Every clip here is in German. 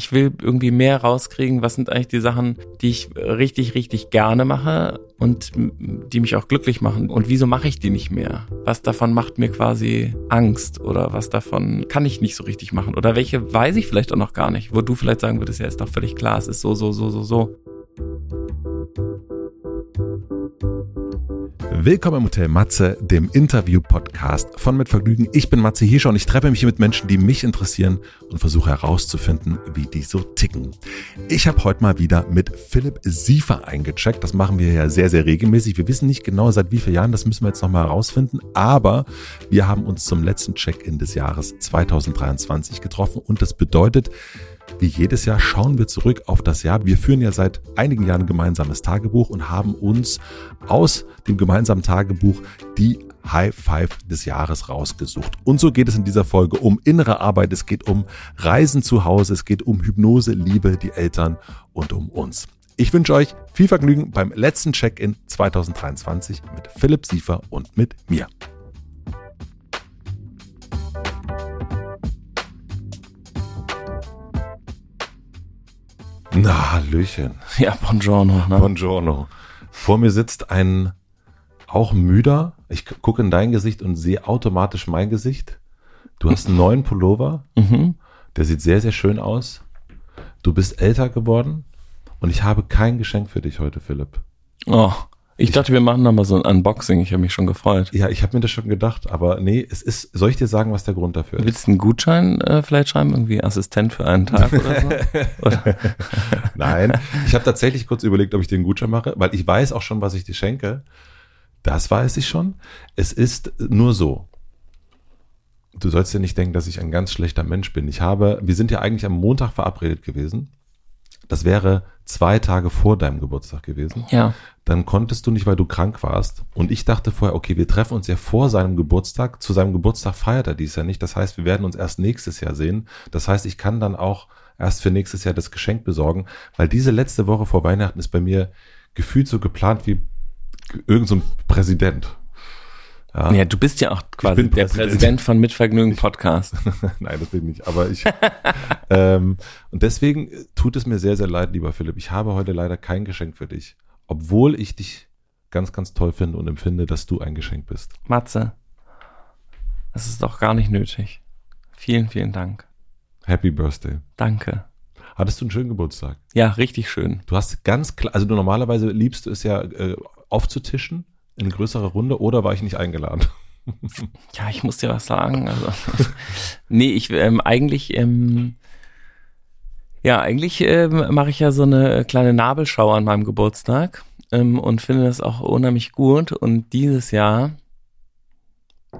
Ich will irgendwie mehr rauskriegen, was sind eigentlich die Sachen, die ich richtig, richtig gerne mache und die mich auch glücklich machen. Und wieso mache ich die nicht mehr? Was davon macht mir quasi Angst oder was davon kann ich nicht so richtig machen? Oder welche weiß ich vielleicht auch noch gar nicht, wo du vielleicht sagen würdest, ja, ist doch völlig klar, es ist so, so, so, so, so. Willkommen im Hotel Matze, dem Interview-Podcast von Mit Vergnügen. Ich bin Matze Hirscher und ich treffe mich hier mit Menschen, die mich interessieren und versuche herauszufinden, wie die so ticken. Ich habe heute mal wieder mit Philipp Siefer eingecheckt. Das machen wir ja sehr, sehr regelmäßig. Wir wissen nicht genau, seit wie vielen Jahren, das müssen wir jetzt nochmal herausfinden. Aber wir haben uns zum letzten Check-in des Jahres 2023 getroffen und das bedeutet, wie jedes Jahr schauen wir zurück auf das Jahr. Wir führen ja seit einigen Jahren ein gemeinsames Tagebuch und haben uns aus dem gemeinsamen Tagebuch die High Five des Jahres rausgesucht. Und so geht es in dieser Folge um innere Arbeit, es geht um Reisen zu Hause, es geht um Hypnose, Liebe, die Eltern und um uns. Ich wünsche euch viel Vergnügen beim letzten Check-in 2023 mit Philipp Siefer und mit mir. Na, Hallöchen. Ja, buongiorno. Ne? Buongiorno. Vor mir sitzt ein auch müder. Ich gucke in dein Gesicht und sehe automatisch mein Gesicht. Du hast einen neuen Pullover. Mhm. Der sieht sehr, sehr schön aus. Du bist älter geworden und ich habe kein Geschenk für dich heute, Philipp. Oh, ich, dachte, wir machen nochmal so ein Unboxing. Ich habe mich schon gefreut. Ja, ich habe mir das schon gedacht, aber nee, es ist, soll ich dir sagen, was der Grund dafür ist? Willst du einen Gutschein äh, vielleicht schreiben? Irgendwie Assistent für einen Tag oder so? oder? Nein, ich habe tatsächlich kurz überlegt, ob ich dir einen Gutschein mache, weil ich weiß auch schon, was ich dir schenke. Das weiß ich schon. Es ist nur so. Du sollst ja nicht denken, dass ich ein ganz schlechter Mensch bin. Ich habe, wir sind ja eigentlich am Montag verabredet gewesen. Das wäre zwei Tage vor deinem Geburtstag gewesen. Ja. Dann konntest du nicht, weil du krank warst. Und ich dachte vorher, okay, wir treffen uns ja vor seinem Geburtstag. Zu seinem Geburtstag feiert er dies ja nicht. Das heißt, wir werden uns erst nächstes Jahr sehen. Das heißt, ich kann dann auch erst für nächstes Jahr das Geschenk besorgen, weil diese letzte Woche vor Weihnachten ist bei mir gefühlt so geplant wie irgendein so Präsident. Ja. ja, du bist ja auch quasi der Präsident. Präsident von Mitvergnügen Podcast. Nein, das bin ich nicht. Aber ich. ähm, und deswegen tut es mir sehr, sehr leid, lieber Philipp. Ich habe heute leider kein Geschenk für dich. Obwohl ich dich ganz, ganz toll finde und empfinde, dass du ein Geschenk bist. Matze, das ist doch gar nicht nötig. Vielen, vielen Dank. Happy Birthday. Danke. Hattest du einen schönen Geburtstag? Ja, richtig schön. Du hast ganz klar, also du normalerweise liebst du es ja äh, aufzutischen in größerer Runde oder war ich nicht eingeladen? Ja, ich muss dir was sagen. Also, nee, ich ähm, eigentlich, ähm, ja, eigentlich ähm, mache ich ja so eine kleine Nabelschau an meinem Geburtstag ähm, und finde das auch unheimlich gut. Und dieses Jahr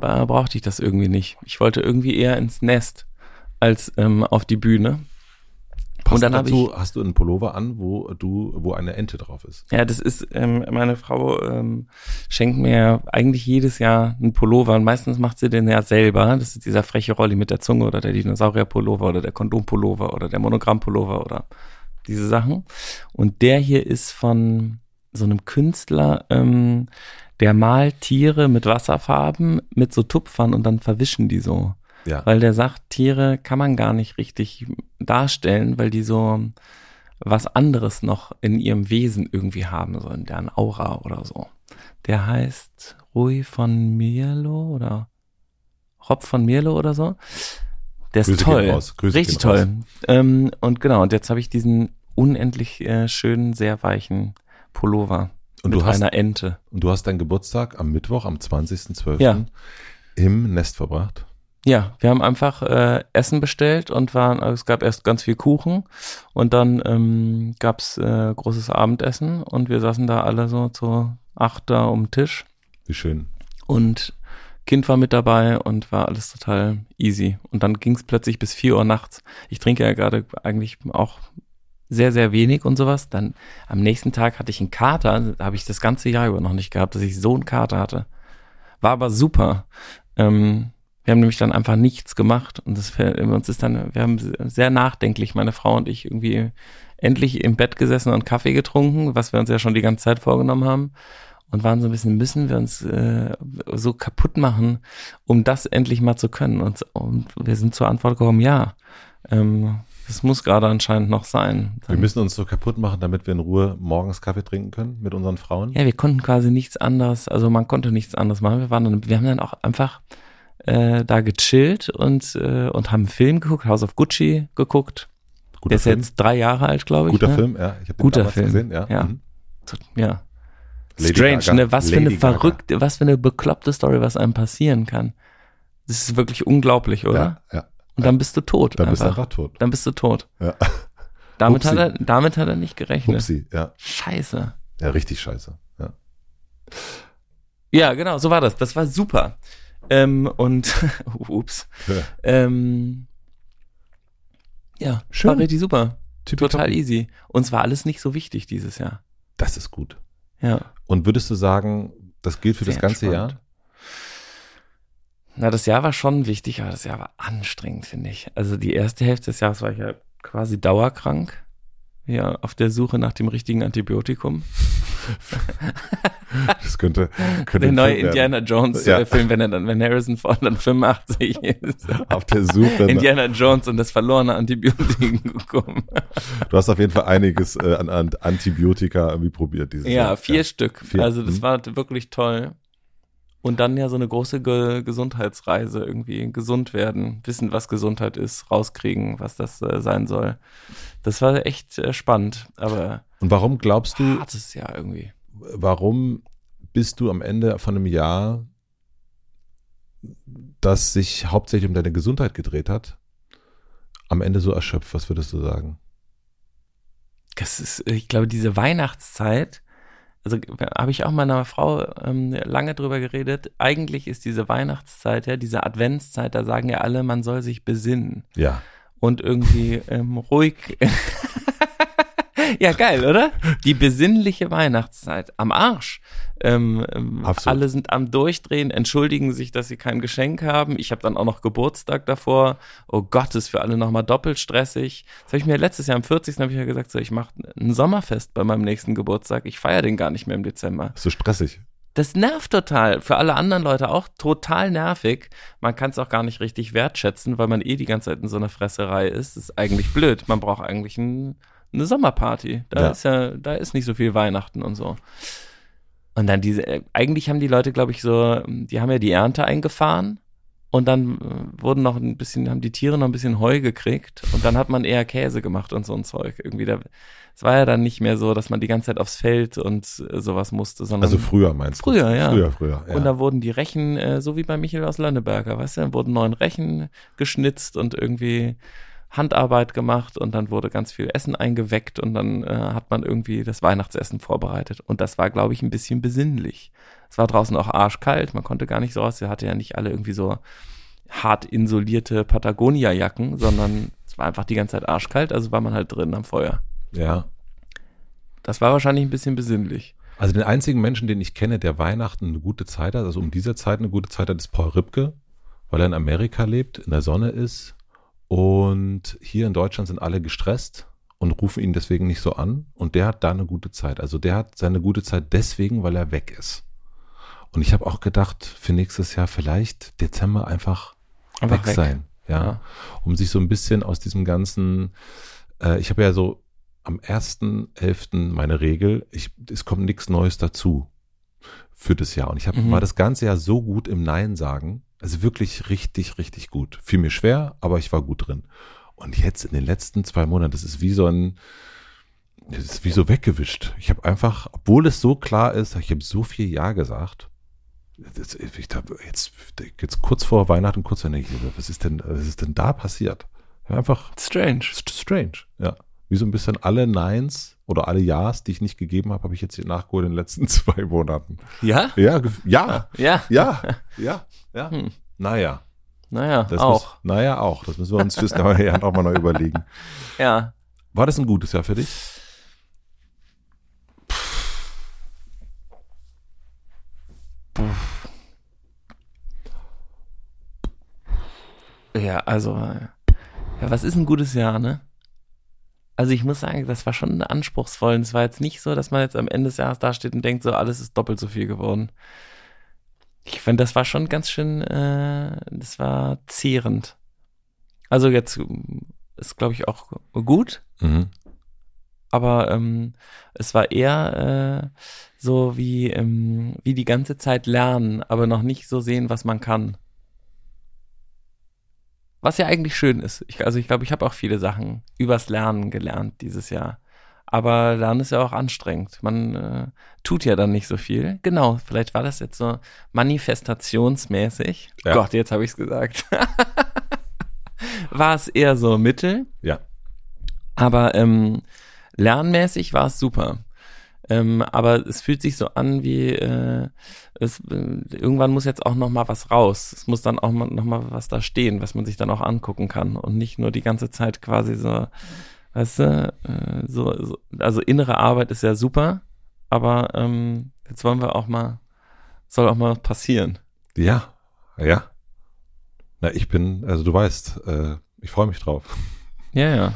äh, brauchte ich das irgendwie nicht. Ich wollte irgendwie eher ins Nest als ähm, auf die Bühne. Passt und dann dazu, ich, hast du einen Pullover an, wo du, wo eine Ente drauf ist. Ja, das ist, ähm, meine Frau ähm, schenkt mir eigentlich jedes Jahr einen Pullover und meistens macht sie den ja selber. Das ist dieser freche Rolli mit der Zunge oder der Dinosaurier-Pullover oder der Kondom-Pullover oder der Monogramm-Pullover oder diese Sachen. Und der hier ist von so einem Künstler, ähm, der malt Tiere mit Wasserfarben mit so Tupfern und dann verwischen die so. Ja. Weil der sagt, Tiere kann man gar nicht richtig darstellen, weil die so was anderes noch in ihrem Wesen irgendwie haben, so in deren Aura oder so. Der heißt Rui von Mierlo oder Rob von Mierlo oder so. Der ist Grüße toll. Richtig toll. Ähm, und genau, und jetzt habe ich diesen unendlich äh, schönen, sehr weichen Pullover und mit du hast, einer Ente. Und du hast deinen Geburtstag am Mittwoch, am 20.12. Ja. im Nest verbracht? Ja, wir haben einfach äh, Essen bestellt und waren, also es gab erst ganz viel Kuchen und dann ähm, gab es äh, großes Abendessen und wir saßen da alle so zu acht da um Tisch. Wie schön. Und Kind war mit dabei und war alles total easy. Und dann ging es plötzlich bis vier Uhr nachts. Ich trinke ja gerade eigentlich auch sehr, sehr wenig und sowas. Dann am nächsten Tag hatte ich einen Kater, habe ich das ganze Jahr über noch nicht gehabt, dass ich so einen Kater hatte. War aber super. Ähm, wir haben nämlich dann einfach nichts gemacht und das uns ist dann, wir haben sehr nachdenklich, meine Frau und ich, irgendwie endlich im Bett gesessen und Kaffee getrunken, was wir uns ja schon die ganze Zeit vorgenommen haben und waren so ein bisschen, müssen wir uns äh, so kaputt machen, um das endlich mal zu können. Und, und wir sind zur Antwort gekommen, ja. Ähm, Das muss gerade anscheinend noch sein. Wir müssen uns so kaputt machen, damit wir in Ruhe morgens Kaffee trinken können mit unseren Frauen. Ja, wir konnten quasi nichts anderes, also man konnte nichts anderes machen. Wir waren dann, wir haben dann auch einfach äh, da gechillt und, äh, und haben einen Film geguckt, House of Gucci geguckt. Guter Der ist Film. jetzt drei Jahre alt, glaube ich. Guter ne? Film, ja. Ich habe den Guter damals Film, gesehen, ja. ja. Mhm. Ja. Strange, Gaga. ne? Was für Lady eine Gaga. verrückte, was für eine bekloppte Story, was einem passieren kann. Das ist wirklich unglaublich, oder? Ja, ja. Und dann bist du tot. Dann bist du einfach. einfach tot. Dann bist du tot. Ja. Damit Upsi. hat, er, damit hat er nicht gerechnet. Upsi, ja. Scheiße. Ja, richtig scheiße. Ja. Ja, genau, so war das. Das war super. Ähm, und, ups. Ja. Ähm, ja, Schön. war richtig super. Tippitoppi. Total easy. Und es war alles nicht so wichtig dieses Jahr. Das ist gut. Ja. Und würdest du sagen, das gilt für das Sehr ganze entspannt. Jahr? Na, das Jahr war schon wichtig, aber das Jahr war anstrengend, finde ich. Also die erste Hälfte des Jahres war ich ja quasi dauerkrank. Ja, auf der Suche nach dem richtigen Antibiotikum. Das könnte, könnte Der neue Film werden. Indiana Jones Ja. äh, Film, wenn er dann, wenn Harrison Ford dann 85 ist. Auf der Suche. Indiana Jones und das verlorene Antibiotikum. Du hast auf jeden Fall einiges äh, an, an Antibiotika irgendwie probiert dieses Ja, Jahr. vier Stück. Vier. Also das Mhm. war wirklich toll. Und dann ja so eine große Ge Gesundheitsreise irgendwie. Gesund werden, wissen, was Gesundheit ist, rauskriegen, was das äh, sein soll. Das war echt äh, spannend, aber Und warum glaubst du, hartes Jahr irgendwie. Warum bist du am Ende von einem Jahr, das sich hauptsächlich um deine Gesundheit gedreht hat, am Ende so erschöpft? Was würdest du sagen? Das ist, ich glaube, diese Weihnachtszeit, also habe ich auch mit meiner Frau ähm, lange drüber geredet. Eigentlich ist diese Weihnachtszeit, ja, diese Adventszeit, da sagen ja alle, man soll sich besinnen. Ja. und irgendwie ähm, ruhig. ja, geil, oder? Die besinnliche Weihnachtszeit. Am Arsch. Ähm, ähm, alle sind am Durchdrehen, entschuldigen sich, dass sie kein Geschenk haben. Ich habe dann auch noch Geburtstag davor. Oh Gott, ist für alle nochmal doppelt stressig. Das habe ich mir letztes Jahr am 40. habe ich ja gesagt, so, ich mache ein Sommerfest bei meinem nächsten Geburtstag. Ich feiere den gar nicht mehr im Dezember. Ist so stressig. Das nervt total. Für alle anderen Leute auch total nervig. Man kann es auch gar nicht richtig wertschätzen, weil man eh die ganze Zeit in so einer Fresserei ist. Das ist eigentlich blöd. Man braucht eigentlich ein, eine Sommerparty. Da Ja. ist ja, da ist nicht so viel Weihnachten und so. Und dann diese, äh, eigentlich haben die Leute, glaube ich, so, die haben ja die Ernte eingefahren und dann äh, wurden noch ein bisschen, haben die Tiere noch ein bisschen Heu gekriegt und dann hat man eher Käse gemacht und so ein Zeug. Irgendwie da, es war ja dann nicht mehr so, dass man die ganze Zeit aufs Feld und äh, sowas musste, sondern Also früher meinst du? Früher, ja. Früher, früher. Ja. und da wurden die Rechen, so wie bei Michael aus Lönneberger, weißt du, dann wurden neun Rechen geschnitzt und irgendwie Handarbeit gemacht und dann wurde ganz viel Essen eingeweckt und dann äh, hat man irgendwie das Weihnachtsessen vorbereitet. Und das war, glaube ich, ein bisschen besinnlich. Es war draußen auch arschkalt, man konnte gar nicht so raus. Wir hatten ja nicht alle irgendwie so hart insolierte Patagonia-Jacken, sondern es war einfach die ganze Zeit arschkalt, also war man halt drin am Feuer. ja. Das war wahrscheinlich ein bisschen besinnlich. Also den einzigen Menschen, den ich kenne, der Weihnachten eine gute Zeit hat, also um diese Zeit eine gute Zeit hat, ist Paul Ripke, weil er in Amerika lebt, in der Sonne ist und hier in Deutschland sind alle gestresst und rufen ihn deswegen nicht so an und der hat da eine gute Zeit. Also der hat seine gute Zeit deswegen, weil er weg ist. Und ich habe auch gedacht, für nächstes Jahr vielleicht Dezember einfach, Einfach weg, weg. sein, ja, Ja. um sich so ein bisschen aus diesem ganzen, äh, ich habe ja so am 1.11. meine Regel, ich, es kommt nichts Neues dazu für das Jahr. Und ich hab, Mhm. war das ganze Jahr so gut im Nein sagen, also wirklich richtig, richtig gut. Fiel mir schwer, aber ich war gut drin. Und jetzt in den letzten zwei Monaten, das ist wie so ein, das ist wie so weggewischt. Ich habe einfach, obwohl es so klar ist, ich habe so viel Ja gesagt. Das, ich hab jetzt, jetzt kurz vor Weihnachten, kurz vor was ist denn, was ist denn da passiert? Einfach Strange. st- strange, ja. Wie so ein bisschen alle Neins oder alle Ja's, die ich nicht gegeben habe, habe ich jetzt hier nachgeholt in den letzten zwei Monaten. Ja? Ja, ja, Ja. ja, ja, ja. Hm. Naja, Naja, das auch. Muss, naja, auch. Das müssen wir uns fürs neue Jahr nochmal neu überlegen. Ja. War das ein gutes Jahr für dich? Ja, also, ja, was ist ein gutes Jahr, ne? Also ich muss sagen, das war schon anspruchsvoll. Und es war jetzt nicht so, dass man jetzt am Ende des Jahres dasteht und denkt, so alles ist doppelt so viel geworden. Ich finde, das war schon ganz schön, äh, das war zehrend. Also jetzt, ist, glaube ich, auch gut. Mhm. Aber ähm, es war eher äh, so wie, ähm, wie die ganze Zeit lernen, aber noch nicht so sehen, was man kann. Was ja eigentlich schön ist. Ich, also ich glaube, ich habe auch viele Sachen übers Lernen gelernt dieses Jahr. Aber Lernen ist ja auch anstrengend. Man äh, tut ja dann nicht so viel. Genau, vielleicht war das jetzt so manifestationsmäßig. Ja. Gott, jetzt habe ich es gesagt. war es eher so Mittel. Ja. Aber ähm, lernmäßig war es super. Ähm, aber es fühlt sich so an, wie äh, es äh, irgendwann muss jetzt auch noch mal was raus. Es muss dann auch mal, noch mal was da stehen, was man sich dann auch angucken kann und nicht nur die ganze Zeit quasi so, weißt du, äh, so, so also innere Arbeit ist ja super, aber ähm, jetzt wollen wir auch mal, soll auch mal was passieren. Ja. Ja. Na, ich bin, also du weißt, äh, ich freue mich drauf. Ja, ja.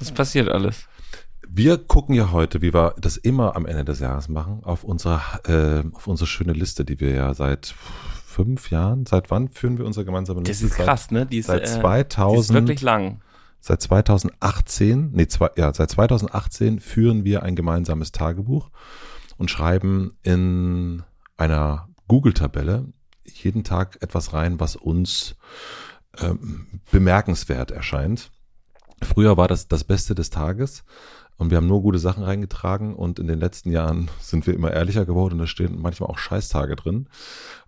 Es passiert alles. Wir gucken ja heute, wie wir das immer am Ende des Jahres machen, auf unsere, äh, auf unsere schöne Liste, die wir ja seit fünf Jahren, seit wann führen wir unsere gemeinsame Das Liste? ist krass, ne? Die ist, Seit, äh, seit die ist 2000, wirklich lang. seit 2018, nee, zwei, ja, seit 2018 führen wir ein gemeinsames Tagebuch und schreiben in einer Google-Tabelle jeden Tag etwas rein, was uns ähm, bemerkenswert erscheint. Früher war das das Beste des Tages und wir haben nur gute Sachen reingetragen und in den letzten Jahren sind wir immer ehrlicher geworden und da stehen manchmal auch Scheißtage drin.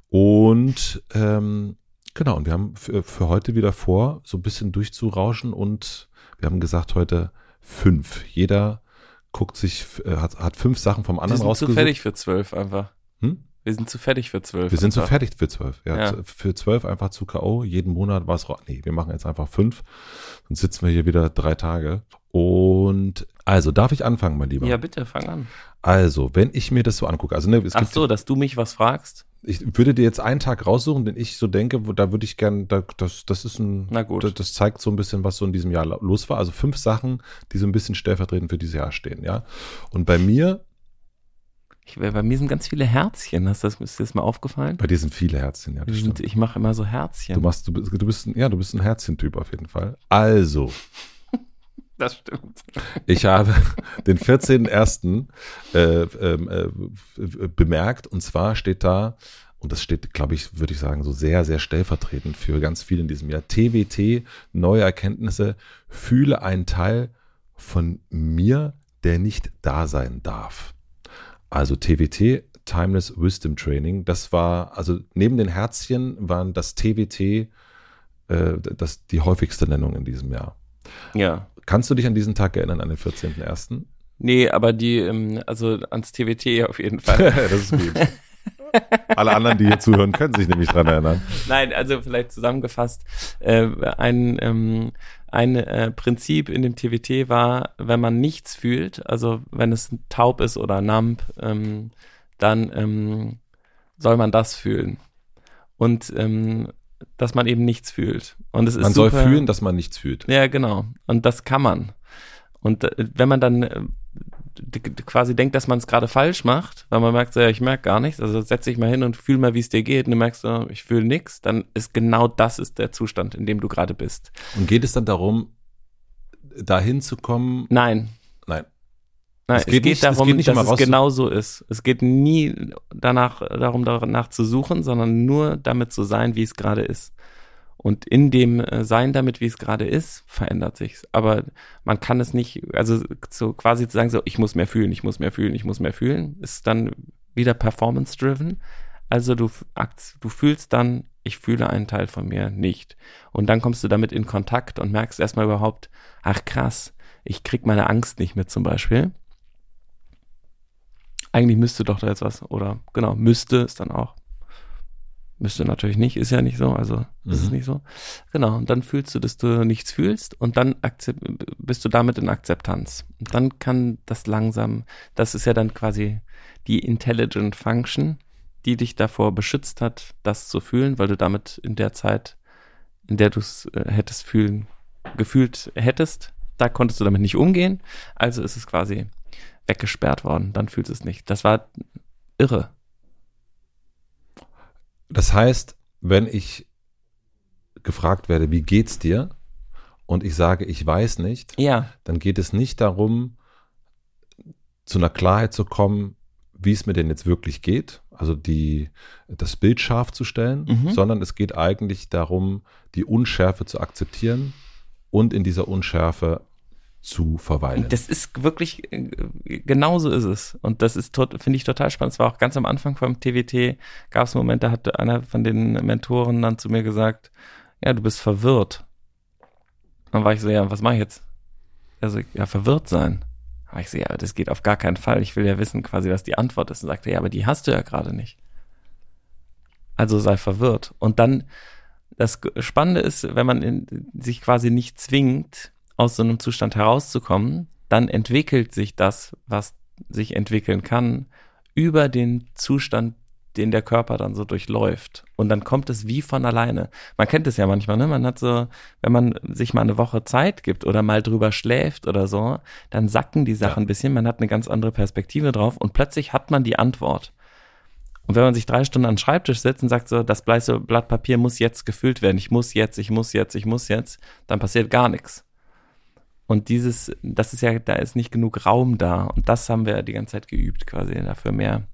Und ähm, genau, und wir haben für, für heute wieder vor, so ein bisschen durchzurauschen und wir haben gesagt, heute fünf. Jeder guckt sich, äh, hat, hat fünf Sachen vom Wir anderen sind zu rausgesucht. fertig für zwölf einfach. Hm? Wir sind zu fertig für zwölf. Wir sind einfach. fertig für zwölf. Ja, Ja. zu- für zwölf einfach zu K.O. Jeden Monat war es, nee, wir machen jetzt einfach fünf. Sonst sitzen wir hier wieder drei Tage. Und also, darf ich anfangen, mein Lieber? Ja, bitte, fang an. Also, wenn ich mir das so angucke, also ne, es Ach gibt, so, dass du mich was fragst? ich würde dir jetzt einen Tag raussuchen, den ich so denke, wo, da würde ich gern, da, das, das ist ein, Na gut. Das, das zeigt so ein bisschen, was so in diesem Jahr los war. Also fünf Sachen, die so ein bisschen stellvertretend für dieses Jahr stehen, ja. Und bei mir, Ich, bei mir sind ganz viele Herzchen. Hast du das, ist dir das mal aufgefallen? bei dir sind viele Herzchen, ja, das sind, ich mache immer so Herzchen. Du machst, du bist, du bist, ein, ja, du bist ein Herzchentyp auf jeden Fall. Also, das stimmt. Ich habe den 14.01. Äh, ähm, äh, bemerkt und zwar steht da, und das steht, glaube ich, würde ich sagen, so sehr, sehr stellvertretend für ganz viel in diesem Jahr. TWT, neue Erkenntnisse, fühle einen Teil von mir, der nicht da sein darf. Also TWT, Timeless Wisdom Training, das war, also neben den Herzchen waren das TWT äh, das, die häufigste Nennung in diesem Jahr. Ja. Kannst du dich an diesen Tag erinnern, an den 14.01.? Nee, aber die, ähm, also ans TWT auf jeden Fall. das ist gut. Alle anderen, die hier zuhören, können sich nämlich dran erinnern. Nein, also vielleicht zusammengefasst, äh, ein, ähm, ein äh, Prinzip in dem TWT war, wenn man nichts fühlt, also wenn es taub ist oder numb, ähm, dann ähm, soll man das fühlen. Und ähm, dass man eben nichts fühlt. Und es ist Man soll super, fühlen, dass man nichts fühlt. Ja, genau. Und das kann man. Und äh, wenn man dann äh, quasi denkt, dass man es gerade falsch macht, weil man merkt, ja, ich merke gar nichts, also setz dich mal hin und fühl mal, wie es dir geht, und du merkst, so, ich fühle nichts, dann ist genau das ist der Zustand, in dem du gerade bist. Und geht es dann darum, dahin zu kommen? Nein. Nein. Nein, Es es geht geht, nicht- es darum, geht nicht dass es genau so ist. Es geht nie danach, darum, danach zu suchen, sondern nur damit zu sein, wie es gerade ist. Und in dem äh, Sein damit, wie es gerade ist, verändert sich's. Aber man kann es nicht, also so quasi zu sagen, so, ich muss mehr fühlen, ich muss mehr fühlen, ich muss mehr fühlen, ist dann wieder performance-driven. Also du, du fühlst dann, ich fühle einen Teil von mir nicht. Und dann kommst du damit in Kontakt und merkst erstmal überhaupt, ach krass, ich krieg meine Angst nicht mit zum Beispiel. Eigentlich müsste doch da jetzt was, oder genau, müsste es dann auch. Müsste natürlich nicht, ist ja nicht so, also ist es Mhm. nicht so. Genau, und dann fühlst du, dass du nichts fühlst und dann bist du damit in Akzeptanz. Und dann kann das langsam, das ist ja dann quasi die Intelligent Function, die dich davor beschützt hat, das zu fühlen, weil du damit in der Zeit, in der du es äh, hättest fühlen, gefühlt hättest, da konntest du damit nicht umgehen. Also ist es quasi weggesperrt worden. Dann fühlst du es nicht. Das war irre. Das heißt, wenn ich gefragt werde, wie geht's dir? und ich sage, ich weiß nicht, Ja, dann geht es nicht darum, zu einer Klarheit zu kommen, wie es mir denn jetzt wirklich geht, also die, das Bild scharf zu stellen, Mhm. sondern es geht eigentlich darum, die Unschärfe zu akzeptieren und in dieser Unschärfe zu verweilen. Das ist wirklich, äh, genauso ist es. Und das ist, finde ich total spannend. Es war auch ganz am Anfang vom TWT, gab es einen Moment, da hat einer von den Mentoren dann zu mir gesagt, ja, du bist verwirrt. Dann war ich so, ja, was mache ich jetzt? Also, ja, verwirrt sein. War ich so, ja, das geht auf gar keinen Fall. Ich will ja wissen quasi, was die Antwort ist. Und sagte, ja, aber die hast du ja gerade nicht. Also sei verwirrt. Und dann, das Spannende ist, wenn man in, sich quasi nicht zwingt, aus so einem Zustand herauszukommen, dann entwickelt sich das, was sich entwickeln kann, über den Zustand, den der Körper dann so durchläuft. Und dann kommt es wie von alleine. Man kennt es ja manchmal, ne? Man hat so, wenn man sich mal eine Woche Zeit gibt oder mal drüber schläft oder so, dann sacken die Sachen Ja. ein bisschen, man hat eine ganz andere Perspektive drauf und plötzlich hat man die Antwort. Und wenn man sich drei Stunden an den Schreibtisch setzt und sagt so, das bleiche Blatt Papier muss jetzt gefüllt werden, ich muss jetzt, ich muss jetzt, ich muss jetzt, dann passiert gar nichts. Und dieses, das ist ja, da ist nicht genug Raum da. Und das haben wir die ganze Zeit geübt, quasi dafür mehr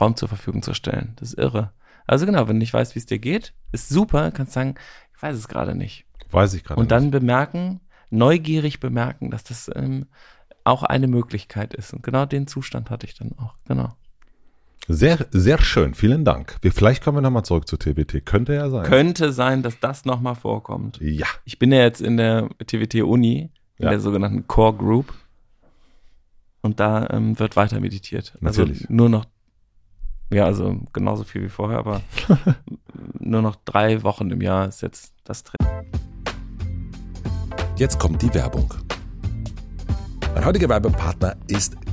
Raum zur Verfügung zu stellen. Das ist irre. Also genau, wenn du nicht weißt, wie es dir geht, ist super, kannst sagen, ich weiß es gerade nicht. Weiß ich gerade Und nicht. dann bemerken, neugierig bemerken, dass das ähm, auch eine Möglichkeit ist. Und genau den Zustand hatte ich dann auch. Genau. Sehr, sehr schön. Vielen Dank. Wir, vielleicht kommen wir nochmal zurück zu TBT. Könnte ja sein. Könnte sein, dass das nochmal vorkommt. ja. Ich bin ja jetzt in der TWT-Uni, in Ja. der sogenannten Core Group. Und da ähm, wird weiter meditiert. Natürlich. Also nur noch, ja, also genauso viel wie vorher, aber nur noch drei Wochen im Jahr ist jetzt das Training. Jetzt kommt die Werbung. Mein heutiger Werbepartner ist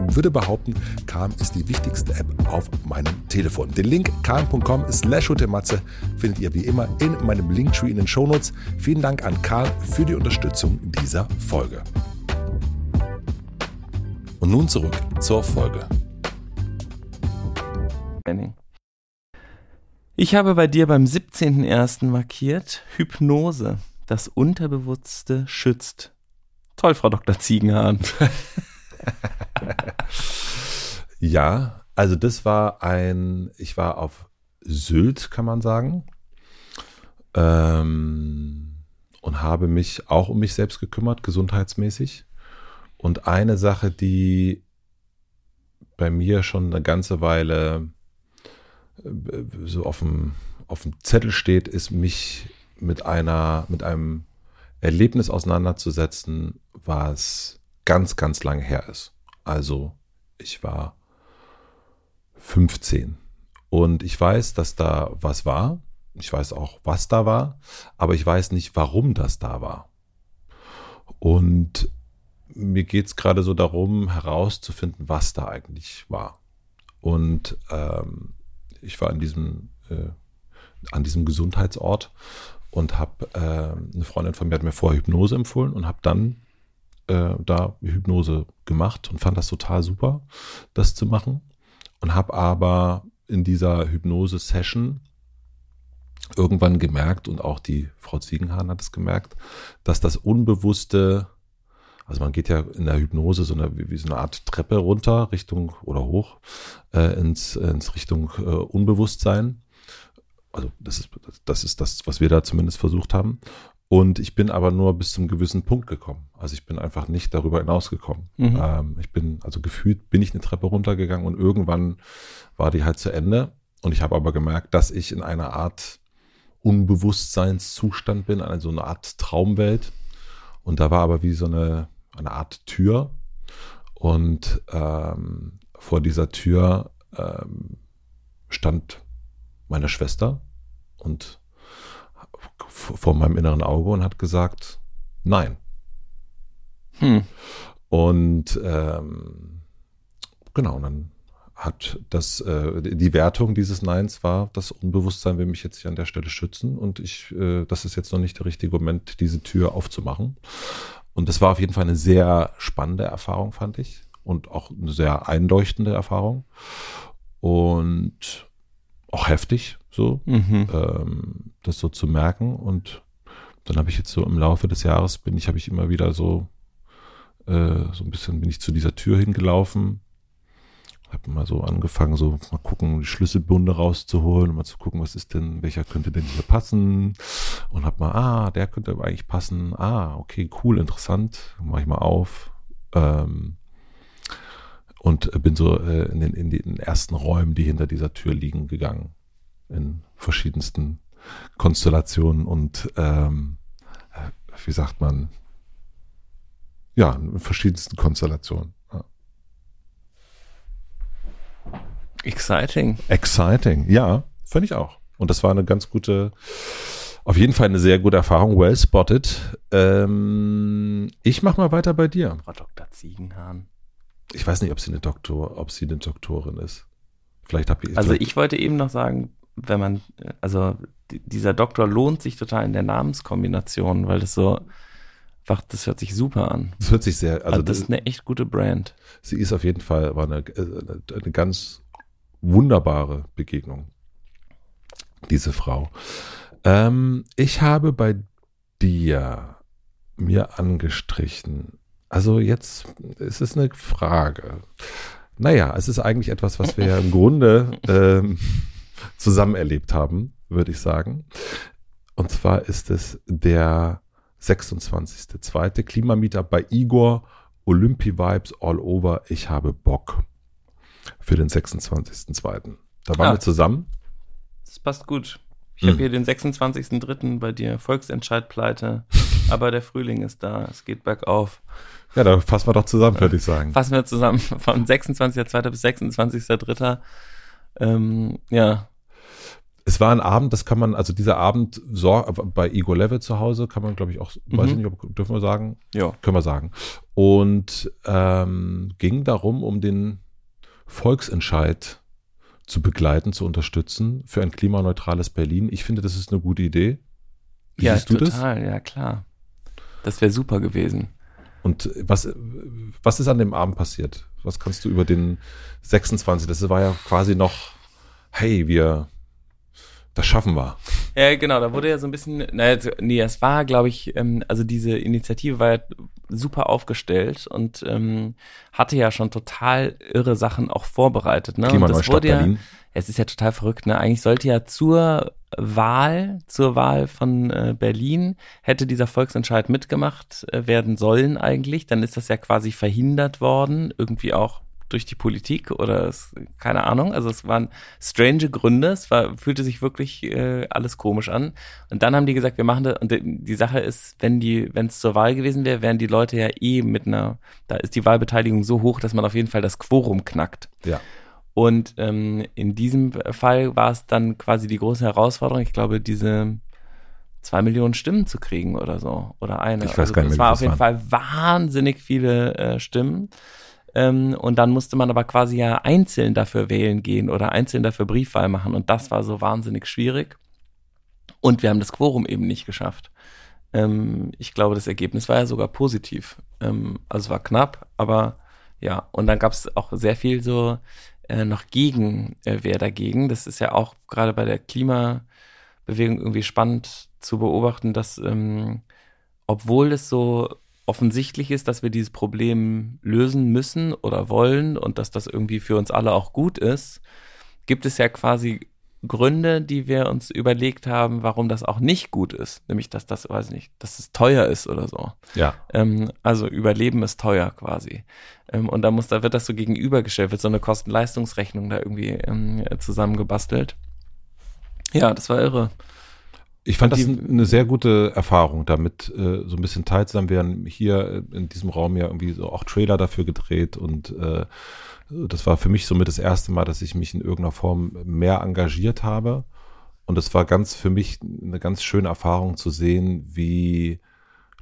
und würde behaupten, Calm ist die wichtigste App auf meinem Telefon. Den Link calm.com slash findet ihr wie immer in meinem Linktree in den Shownotes. Vielen Dank an Calm für die Unterstützung dieser Folge. Und nun zurück zur Folge. Ich habe bei dir beim 17.01. markiert, Hypnose, das Unterbewusste schützt. Toll, Frau Dr. Ziegenhahn. Ja, also das war ein, ich war auf Sylt, kann man sagen, ähm, und habe mich auch um mich selbst gekümmert, gesundheitsmäßig. Und eine Sache, die bei mir schon eine ganze Weile äh, so auf dem, auf dem Zettel steht, ist mich mit einer, mit einem Erlebnis auseinanderzusetzen, was ganz, ganz lange her ist. Also ich war 15 und ich weiß, dass da was war. Ich weiß auch, was da war, aber ich weiß nicht, warum das da war. Und mir geht es gerade so darum, herauszufinden, was da eigentlich war. Und ähm, ich war an diesem, äh, an diesem Gesundheitsort und habe äh, eine Freundin von mir hat mir vorher Hypnose empfohlen und habe dann äh, da Hypnose gemacht und fand das total super, das zu machen. Und habe aber in dieser Hypnose-Session irgendwann gemerkt, und auch die Frau Ziegenhahn hat es gemerkt, dass das Unbewusste, also man geht ja in der Hypnose so eine, wie so eine Art Treppe runter, Richtung oder hoch, äh, ins, ins Richtung äh, Unbewusstsein. Also das ist, das ist das, was wir da zumindest versucht haben. Und ich bin aber nur bis zum gewissen Punkt gekommen. Also ich bin einfach nicht darüber hinausgekommen. Mhm. Ähm, ich bin, also gefühlt bin ich eine Treppe runtergegangen und irgendwann war die halt zu Ende. Und ich habe aber gemerkt, dass ich in einer Art Unbewusstseinszustand bin, also eine Art Traumwelt. Und da war aber wie so eine, eine Art Tür. Und ähm, vor dieser Tür ähm, stand meine Schwester und vor meinem inneren Auge und hat gesagt, nein. Hm. Und ähm, genau, und dann hat das äh, die Wertung dieses Neins war, das Unbewusstsein will mich jetzt hier an der Stelle schützen und ich, äh, das ist jetzt noch nicht der richtige Moment, diese Tür aufzumachen. Und das war auf jeden Fall eine sehr spannende Erfahrung, fand ich. Und auch eine sehr einleuchtende Erfahrung. Und auch heftig, so, Mhm. ähm, das so zu merken. Und dann habe ich jetzt so im Laufe des Jahres bin ich, habe ich immer wieder so, äh, so ein bisschen bin ich zu dieser Tür hingelaufen, habe mal so angefangen, so mal gucken, die Schlüsselbunde rauszuholen, um mal zu gucken, was ist denn, welcher könnte denn hier passen? Und hab mal, ah, der könnte aber eigentlich passen. Ah, okay, cool, interessant. Mach ich mal auf. Ähm, und bin so äh, in, den, in den ersten Räumen, die hinter dieser Tür liegen, gegangen. In verschiedensten Konstellationen und ähm, äh, wie sagt man, ja, in verschiedensten Konstellationen. Ja. Exciting. Exciting, ja, finde ich auch. Und das war eine ganz gute, auf jeden Fall eine sehr gute Erfahrung, well spotted. Ähm, ich mach mal weiter bei dir. Frau Dr. Ziegenhahn. Ich weiß nicht, ob sie eine Doktor, ob sie eine Doktorin ist. Vielleicht habe ich. Also ich wollte eben noch sagen, wenn man, also die- dieser Doktor lohnt sich total in der Namenskombination, weil das so, einfach, das hört sich super an. Das hört sich sehr, also Also das ist eine echt gute Brand. sie ist auf jeden Fall war eine, äh, eine ganz wunderbare Begegnung. Diese Frau. Ähm, ich habe bei dir mir angestrichen. Also jetzt ist es eine Frage. Naja, es ist eigentlich etwas, was wir ja im Grunde ähm, zusammen erlebt haben, würde ich sagen. Und zwar ist es der 26.2. Klimamieter bei Igor Olympi Vibes all over. Ich habe Bock für den 26.2. Da waren Ah. wir zusammen. Das passt gut. Ich Hm. habe hier den 26.03. bei dir, Volksentscheid-Pleite, aber der Frühling ist da, es geht bergauf. Ja, da fassen wir doch zusammen, würde ich sagen. Fassen wir zusammen, von 26.02. bis 26.03. Ähm, ja, Es war ein Abend, das kann man, also dieser Abend bei Igor Level zu Hause, kann man, glaube ich, auch, weiß ich Mhm. nicht, ob, dürfen wir sagen? ja. Können wir sagen. Und ähm, ging darum, um den Volksentscheid zu begleiten, zu unterstützen für ein klimaneutrales Berlin. Ich finde, das ist eine gute Idee. Wie ja, siehst du das? total, ja klar. Das wäre super gewesen. Und was, was ist an dem Abend passiert? Was kannst du über den 26, das war ja quasi noch, hey, wir, das schaffen wir. Ja, genau, da wurde ja so ein bisschen, naja, nee, es war, glaube ich, ähm, also diese Initiative war ja super aufgestellt und ähm, hatte ja schon total irre Sachen auch vorbereitet. Ne? Und das wurde ja, Berlin. Es ist ja total verrückt, ne? Eigentlich sollte ja zur Wahl, zur Wahl von äh, Berlin, hätte dieser Volksentscheid mitgemacht äh, werden sollen eigentlich. Dann ist das ja quasi verhindert worden, irgendwie auch durch die Politik oder es, keine Ahnung. Also es waren strange Gründe. Es war, fühlte sich wirklich äh, alles komisch an. Und dann haben die gesagt, wir machen das. Und die, Sache ist, wenn die, wenn es zur Wahl gewesen wäre, wären die Leute ja eh mit einer, da ist die Wahlbeteiligung so hoch, dass man auf jeden Fall das Quorum knackt. Ja. Und ähm, in diesem Fall war es dann quasi die große Herausforderung, ich glaube, diese zwei Millionen Stimmen zu kriegen oder so. Oder eine. Ich weiß gar nicht Es war auf jeden es Fall wahnsinnig viele äh, Stimmen. Ähm, und dann musste man aber quasi ja einzeln dafür wählen gehen oder einzeln dafür Briefwahl machen. Und das war so wahnsinnig schwierig. Und wir haben das Quorum eben nicht geschafft. Ähm, ich glaube, das Ergebnis war ja sogar positiv. Ähm, also es war knapp, aber ja. Und dann gab es auch sehr viel so äh, noch Gegenwehr dagegen. Das ist ja auch gerade bei der Klimabewegung irgendwie spannend zu beobachten, dass ähm, obwohl es so offensichtlich ist, dass wir dieses Problem lösen müssen oder wollen und dass das irgendwie für uns alle auch gut ist, gibt es ja quasi Gründe, die wir uns überlegt haben, warum das auch nicht gut ist. Nämlich, dass das, weiß ich nicht, dass es teuer ist oder so. Ja. Ähm, also Überleben ist teuer quasi. Ähm, und da muss, da wird das so gegenübergestellt, wird so eine Kosten-Leistungsrechnung da irgendwie ähm, zusammengebastelt. Ja, das war irre. Ich fand das eine sehr gute Erfahrung, damit äh, so ein bisschen teilsam werden. Hier in diesem Raum ja irgendwie so auch Trailer dafür gedreht und äh, das war für mich somit das erste Mal, dass ich mich in irgendeiner Form mehr engagiert habe. Und es war ganz für mich eine ganz schöne Erfahrung zu sehen, wie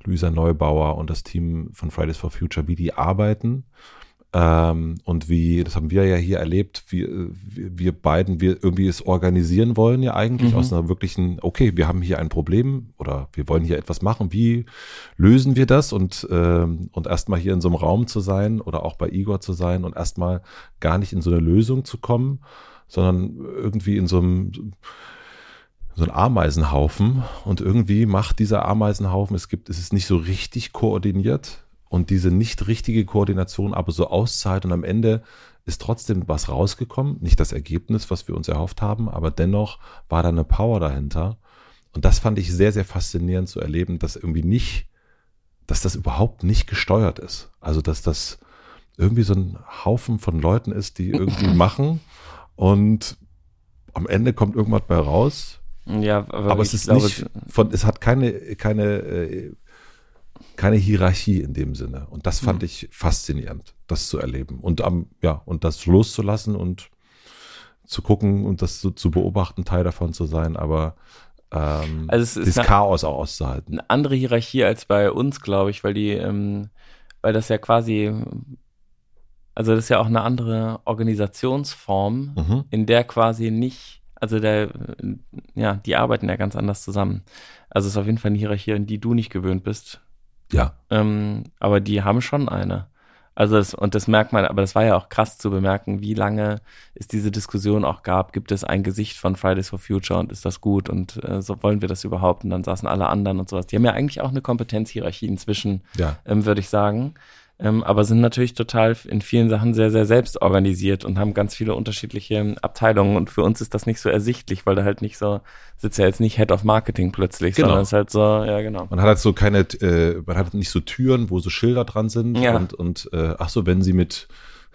Luisa Neubauer und das Team von Fridays for Future, wie die arbeiten ähm, und wie, das haben wir ja hier erlebt, wie, wir, wir beiden, wir irgendwie es organisieren wollen ja eigentlich mhm. aus einer wirklichen, okay, wir haben hier ein Problem oder wir wollen hier etwas machen, wie lösen wir das? Und, ähm, und erstmal hier in so einem Raum zu sein oder auch bei Igor zu sein und erstmal gar nicht in so eine Lösung zu kommen, sondern irgendwie in so einem, so ein Ameisenhaufen. Und irgendwie macht dieser Ameisenhaufen, es gibt, es ist nicht so richtig koordiniert, und diese nicht richtige Koordination aber so auszahlt und am Ende ist trotzdem was rausgekommen, nicht das Ergebnis, was wir uns erhofft haben, aber dennoch war da eine Power dahinter. Und das fand ich sehr, sehr faszinierend zu erleben, dass irgendwie nicht, dass das überhaupt nicht gesteuert ist. Also, dass das irgendwie so ein Haufen von Leuten ist, die irgendwie machen und am Ende kommt irgendwas bei raus. Ja, aber, aber es ist glaube, nicht von, es hat keine, keine äh, keine Hierarchie in dem Sinne. Und das fand mhm. ich faszinierend, das zu erleben und am, ja, und das loszulassen und zu gucken und das so, zu beobachten, Teil davon zu sein, aber ähm, also das Chaos auch auszuhalten. Eine andere Hierarchie als bei uns, glaube ich, weil die, ähm, weil das ja quasi, also das ist ja auch eine andere Organisationsform, mhm. in der quasi nicht, also der, ja, die arbeiten ja ganz anders zusammen. Also es ist auf jeden Fall eine Hierarchie, in die du nicht gewöhnt bist. Ja. Ähm, aber die haben schon eine. Also das, und das merkt man, aber das war ja auch krass zu bemerken, wie lange es diese Diskussion auch gab. Gibt es ein Gesicht von Fridays for Future und ist das gut und äh, so wollen wir das überhaupt? Und dann saßen alle anderen und sowas. Die haben ja eigentlich auch eine Kompetenzhierarchie inzwischen, ja. ähm, würde ich sagen ähm, aber sind natürlich total in vielen Sachen sehr, sehr selbst organisiert und haben ganz viele unterschiedliche Abteilungen. Und für uns ist das nicht so ersichtlich, weil da halt nicht so, sitzt ja jetzt nicht Head of Marketing plötzlich, genau. sondern ist halt so, ja genau. Man hat halt so keine, äh, man hat nicht so Türen, wo so Schilder dran sind ja. und, und äh, ach so, wenn sie mit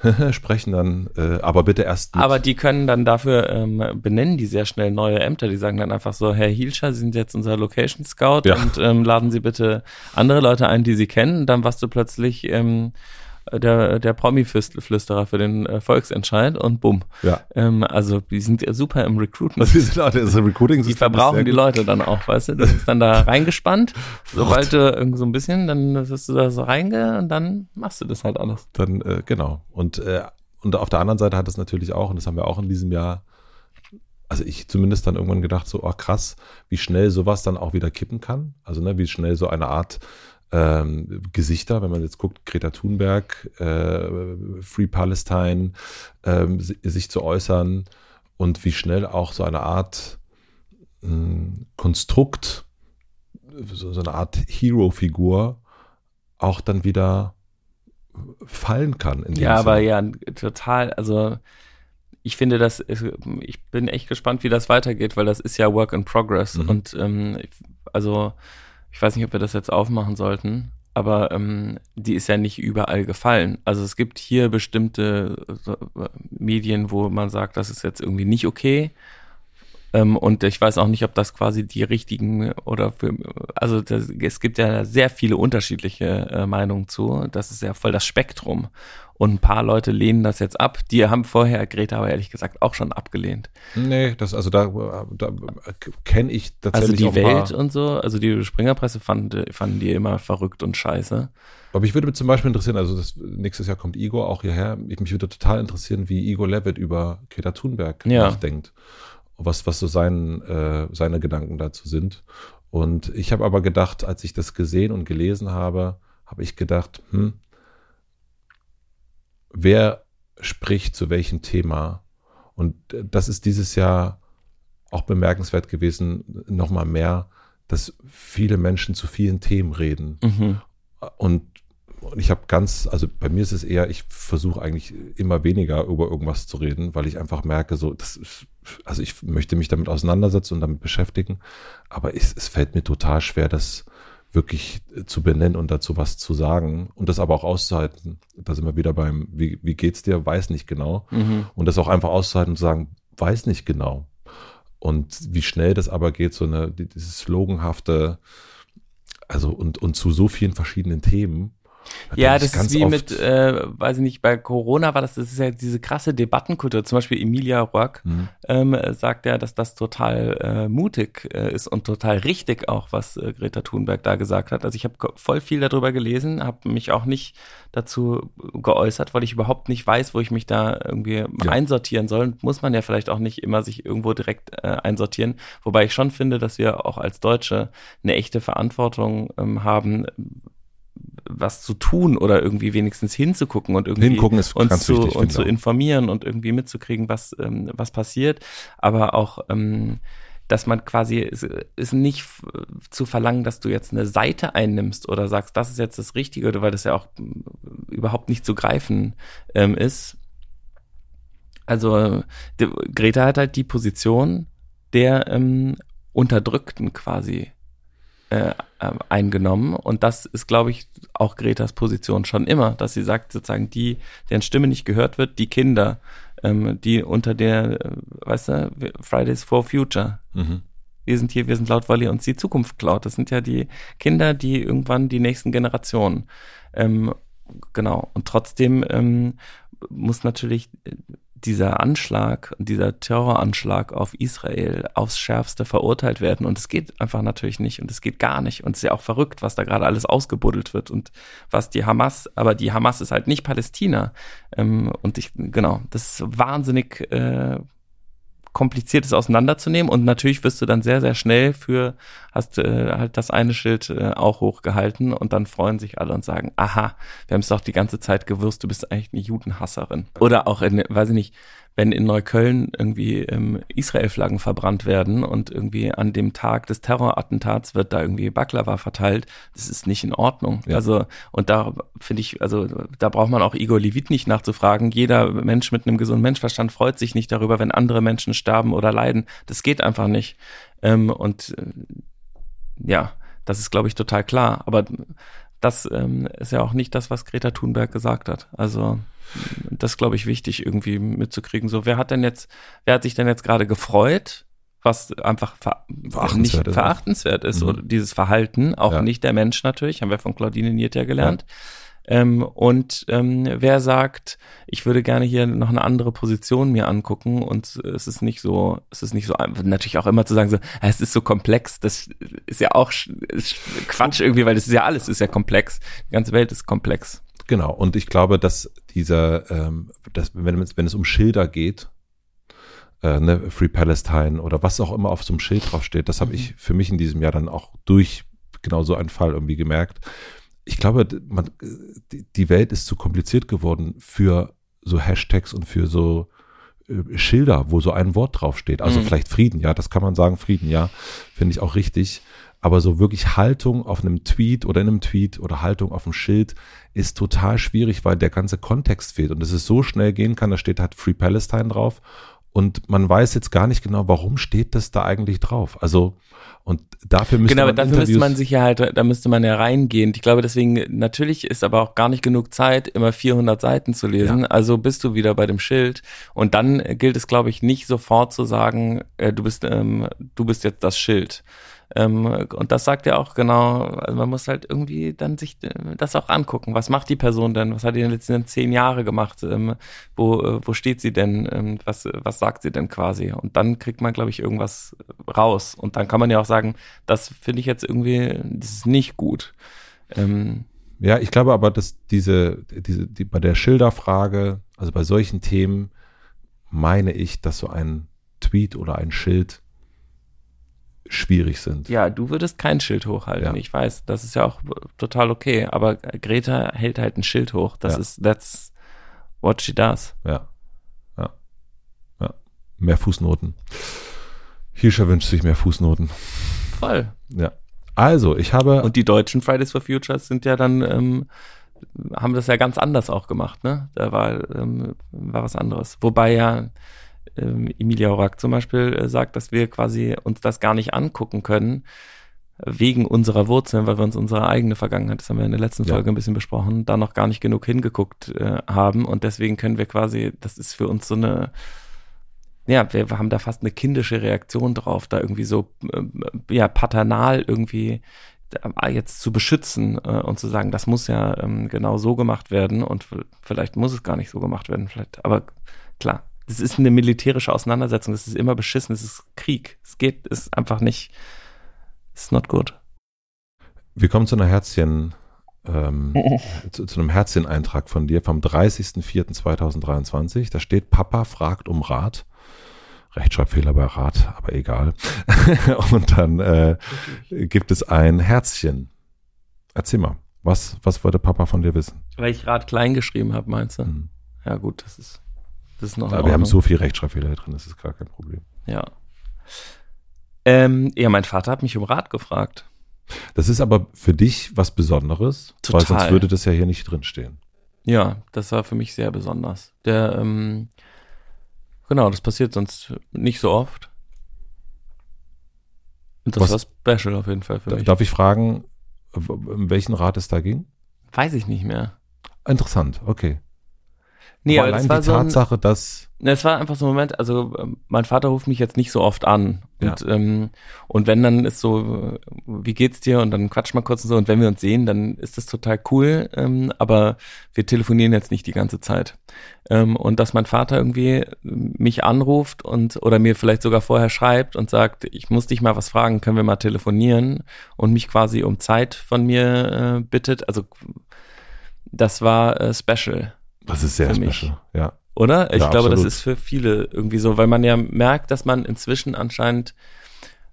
sprechen dann, äh, aber bitte erst. Mit. Aber die können dann dafür ähm, benennen die sehr schnell neue Ämter. Die sagen dann einfach so, Herr Hielscher, Sie sind jetzt unser Location Scout ja. und ähm, laden Sie bitte andere Leute ein, die Sie kennen. Dann warst du plötzlich ähm, der, der Promi-Flüsterer für den äh, Volksentscheid und bumm. Ja. Ähm, also die sind super im Recruiting. Also, sind auch, das Recruiting die verbrauchen die Leute dann auch, weißt du? Du bist dann da reingespannt. Sobald du irgendwie so ein bisschen, dann wirst du da so reinge und dann machst du das halt alles. Dann, äh, genau. Und, äh, und auf der anderen Seite hat es natürlich auch, und das haben wir auch in diesem Jahr also ich zumindest dann irgendwann gedacht, so, oh krass, wie schnell sowas dann auch wieder kippen kann. Also, ne, wie schnell so eine Art ähm, Gesichter, wenn man jetzt guckt, Greta Thunberg, äh, Free Palestine, ähm, sich zu äußern und wie schnell auch so eine Art hm, Konstrukt, so, so eine Art Hero-Figur auch dann wieder fallen kann. ja, aber ja, total, also ich finde das, ich bin echt gespannt, wie das weitergeht, weil das ist ja Work in Progress mhm. und ähm, also ich weiß nicht, ob wir das jetzt aufmachen sollten, aber ähm, die ist ja nicht überall gefallen. Also es gibt hier bestimmte äh, Medien, wo man sagt, das ist jetzt irgendwie nicht okay. Ähm, und ich weiß auch nicht, ob das quasi die richtigen oder für, also das, es gibt ja sehr viele unterschiedliche äh, Meinungen zu. Das ist ja voll das Spektrum. Und ein paar Leute lehnen das jetzt ab. Die haben vorher Greta aber ehrlich gesagt auch schon abgelehnt. Nee, das, also da, da kenne ich tatsächlich Also die Welt und so, also die Springerpresse fanden, fanden die immer verrückt und scheiße. Aber mich würde zum Beispiel interessieren, also das, nächstes Jahr kommt Igor auch hierher. mich würde total interessieren, wie Igor Levitt über Greta Thunberg ja. nachdenkt was, was so sein, äh, seine Gedanken dazu sind. Und ich habe aber gedacht, als ich das gesehen und gelesen habe, habe ich gedacht, hm, wer spricht zu welchem Thema? Und das ist dieses Jahr auch bemerkenswert gewesen, nochmal mehr, dass viele Menschen zu vielen Themen reden. Mhm. Und und ich habe ganz, also bei mir ist es eher, ich versuche eigentlich immer weniger über irgendwas zu reden, weil ich einfach merke, so, das ist, also ich möchte mich damit auseinandersetzen und damit beschäftigen, aber es, es fällt mir total schwer, das wirklich zu benennen und dazu was zu sagen und das aber auch auszuhalten. Da sind wir wieder beim, wie, wie geht's dir, weiß nicht genau. Mhm. Und das auch einfach auszuhalten und sagen, weiß nicht genau. Und wie schnell das aber geht, so eine, dieses sloganhafte, also und, und zu so vielen verschiedenen Themen. Ja, das ist wie mit, äh, weiß ich nicht, bei Corona war das, das ist ja diese krasse Debattenkultur. Zum Beispiel Emilia Rock mhm. ähm, sagt ja, dass das total äh, mutig äh, ist und total richtig auch, was äh, Greta Thunberg da gesagt hat. Also ich habe voll viel darüber gelesen, habe mich auch nicht dazu geäußert, weil ich überhaupt nicht weiß, wo ich mich da irgendwie ja. einsortieren soll. Muss man ja vielleicht auch nicht immer sich irgendwo direkt äh, einsortieren. Wobei ich schon finde, dass wir auch als Deutsche eine echte Verantwortung ähm, haben, was zu tun oder irgendwie wenigstens hinzugucken und irgendwie Hingucken ist uns ganz zu, wichtig, und zu informieren und irgendwie mitzukriegen, was, ähm, was passiert. Aber auch, ähm, dass man quasi ist, ist nicht zu verlangen, dass du jetzt eine Seite einnimmst oder sagst, das ist jetzt das Richtige, oder weil das ja auch überhaupt nicht zu greifen ähm, ist. Also die, Greta hat halt die Position der ähm, Unterdrückten quasi äh, ähm, eingenommen. Und das ist, glaube ich, auch Gretas Position schon immer, dass sie sagt, sozusagen, die, deren Stimme nicht gehört wird, die Kinder, ähm, die unter der, äh, weißt du, Fridays for Future. Mhm. Wir sind hier, wir sind laut, weil ihr uns die Zukunft klaut. Das sind ja die Kinder, die irgendwann die nächsten Generationen. Ähm, genau. Und trotzdem ähm, muss natürlich dieser Anschlag, dieser Terroranschlag auf Israel aufs Schärfste verurteilt werden. Und es geht einfach natürlich nicht und es geht gar nicht. Und es ist ja auch verrückt, was da gerade alles ausgebuddelt wird und was die Hamas, aber die Hamas ist halt nicht Palästina. Ähm, und ich, genau, das ist wahnsinnig äh, kompliziertes auseinanderzunehmen und natürlich wirst du dann sehr, sehr schnell für, hast äh, halt das eine Schild äh, auch hochgehalten und dann freuen sich alle und sagen, aha, wir haben es doch die ganze Zeit gewusst, du bist eigentlich eine Judenhasserin. Oder auch, in, weiß ich nicht, wenn in Neukölln irgendwie ähm, Israel-Flaggen verbrannt werden und irgendwie an dem Tag des Terrorattentats wird da irgendwie Baklava verteilt, das ist nicht in Ordnung. Ja. Also, und da finde ich, also da braucht man auch Igor Levit nicht nachzufragen. Jeder Mensch mit einem gesunden Menschverstand freut sich nicht darüber, wenn andere Menschen sterben oder leiden. Das geht einfach nicht. Ähm, und äh, ja, das ist, glaube ich, total klar. Aber das ähm, ist ja auch nicht das, was Greta Thunberg gesagt hat. Also das glaube ich wichtig irgendwie mitzukriegen. So, wer hat denn jetzt, wer hat sich denn jetzt gerade gefreut, was einfach ver verachtenswert, nicht ist. verachtenswert ist, mhm. oder dieses Verhalten, auch ja. nicht der Mensch natürlich, haben wir von Claudine Niert ja gelernt. Ja. Ähm, und ähm, wer sagt, ich würde gerne hier noch eine andere Position mir angucken und es ist nicht so, es ist nicht so, natürlich auch immer zu sagen, so, es ist so komplex, das ist ja auch Quatsch irgendwie, weil das ist ja alles, ist ja komplex. Die ganze Welt ist komplex. Genau, und ich glaube, dass dieser, ähm, dass, wenn, es, wenn es um Schilder geht, äh, ne, Free Palestine oder was auch immer auf so einem Schild draufsteht, das habe mhm. ich für mich in diesem Jahr dann auch durch genau so einen Fall irgendwie gemerkt. Ich glaube, man, die Welt ist zu kompliziert geworden für so Hashtags und für so äh, Schilder, wo so ein Wort draufsteht. Also mhm. vielleicht Frieden, ja, das kann man sagen, Frieden, ja, finde ich auch richtig. Aber so wirklich Haltung auf einem Tweet oder in einem Tweet oder Haltung auf dem Schild ist total schwierig, weil der ganze Kontext fehlt und es ist so schnell gehen kann, da steht halt Free Palestine drauf und man weiß jetzt gar nicht genau, warum steht das da eigentlich drauf. Also und dafür müsste genau, man dafür müsste man sich ja halt, da müsste man ja reingehen. Ich glaube, deswegen natürlich ist aber auch gar nicht genug Zeit, immer 400 Seiten zu lesen. Ja. Also bist du wieder bei dem Schild und dann gilt es, glaube ich, nicht sofort zu sagen, äh, du bist, ähm, du bist jetzt das Schild, ähm, und das sagt ja auch genau, also man muss halt irgendwie dann sich äh, das auch angucken. Was macht die Person denn? Was hat die in den letzten zehn Jahren gemacht? Ähm, wo, äh, wo steht sie denn? Ähm, was, was sagt sie denn quasi? Und dann kriegt man, glaube ich, irgendwas raus. Und dann kann man ja auch sagen, das finde ich jetzt irgendwie, das ist nicht gut. Ähm, ja, ich glaube aber, dass diese, diese, die, bei der Schilderfrage, also bei solchen Themen, meine ich, dass so ein Tweet oder ein Schild schwierig sind. Ja, du würdest kein Schild hochhalten. Ja. Ich weiß, das ist ja auch total okay. Aber Greta hält halt ein Schild hoch. Das ja. ist, that's what she does. Ja. Ja. Ja. Mehr Fußnoten. Hirscher wünscht sich mehr Fußnoten. Voll. Ja. Also, ich habe. Und die deutschen Fridays for Futures sind ja dann ähm, haben das ja ganz anders auch gemacht, ne? Da war, ähm, war was anderes. Wobei ja ähm, Emilia Orak zum Beispiel äh, sagt, dass wir quasi uns das gar nicht angucken können, wegen unserer Wurzeln, weil wir uns unsere eigene Vergangenheit, das haben wir in der letzten Folge ja. ein bisschen besprochen, da noch gar nicht genug hingeguckt äh, haben. Und deswegen können wir quasi, das ist für uns so eine, ja, wir haben da fast eine kindische Reaktion drauf, da irgendwie so, äh, ja, paternal irgendwie äh, jetzt zu beschützen äh, und zu sagen, das muss ja ähm, genau so gemacht werden und vielleicht muss es gar nicht so gemacht werden, vielleicht, aber klar, es ist eine militärische Auseinandersetzung, es ist immer beschissen, es ist Krieg, es geht, es ist einfach nicht, It's not good. Wir kommen zu einer Herzchen, ähm, zu, zu, einem Herzchen-Eintrag von dir vom 30.04.2023. Da steht, Papa fragt um Rat. Rechtschreibfehler bei Rat, aber egal. Und dann äh, gibt es ein Herzchen. Erzähl mal, was, was wollte Papa von dir wissen? Weil ich Rat klein geschrieben habe, meinst du? Mhm. Ja gut, das ist, das ist noch Aber wir haben so viel Rechtschreibfehler drin, das ist gar kein Problem. Ja. Ähm, ja, mein Vater hat mich um Rat gefragt. Das ist aber für dich was Besonderes, Total. weil sonst würde das ja hier nicht drinstehen. Ja, das war für mich sehr besonders. Der, ähm, genau, das passiert sonst nicht so oft. Und das was, war special auf jeden Fall für mich. Darf ich fragen, um welchen Rat es da ging? Weiß ich nicht mehr. Interessant, okay. Nee, aber, aber allein die Tatsache, so ein, dass es war einfach so ein Moment, also ähm, mein Vater ruft mich jetzt nicht so oft an. Und, ja. ähm, und wenn dann ist so, wie geht's dir? Und dann quatsch mal kurz und so. Und wenn wir uns sehen, dann ist das total cool. Ähm, aber wir telefonieren jetzt nicht die ganze Zeit. Ähm, und dass mein Vater irgendwie mich anruft und oder mir vielleicht sogar vorher schreibt und sagt, ich muss dich mal was fragen, können wir mal telefonieren? Und mich quasi um Zeit von mir äh, bittet. Also das war äh, special. Das ist sehr special, ja. Oder? Ich ja, glaube, absolut. das ist für viele irgendwie so, weil man ja merkt, dass man inzwischen anscheinend,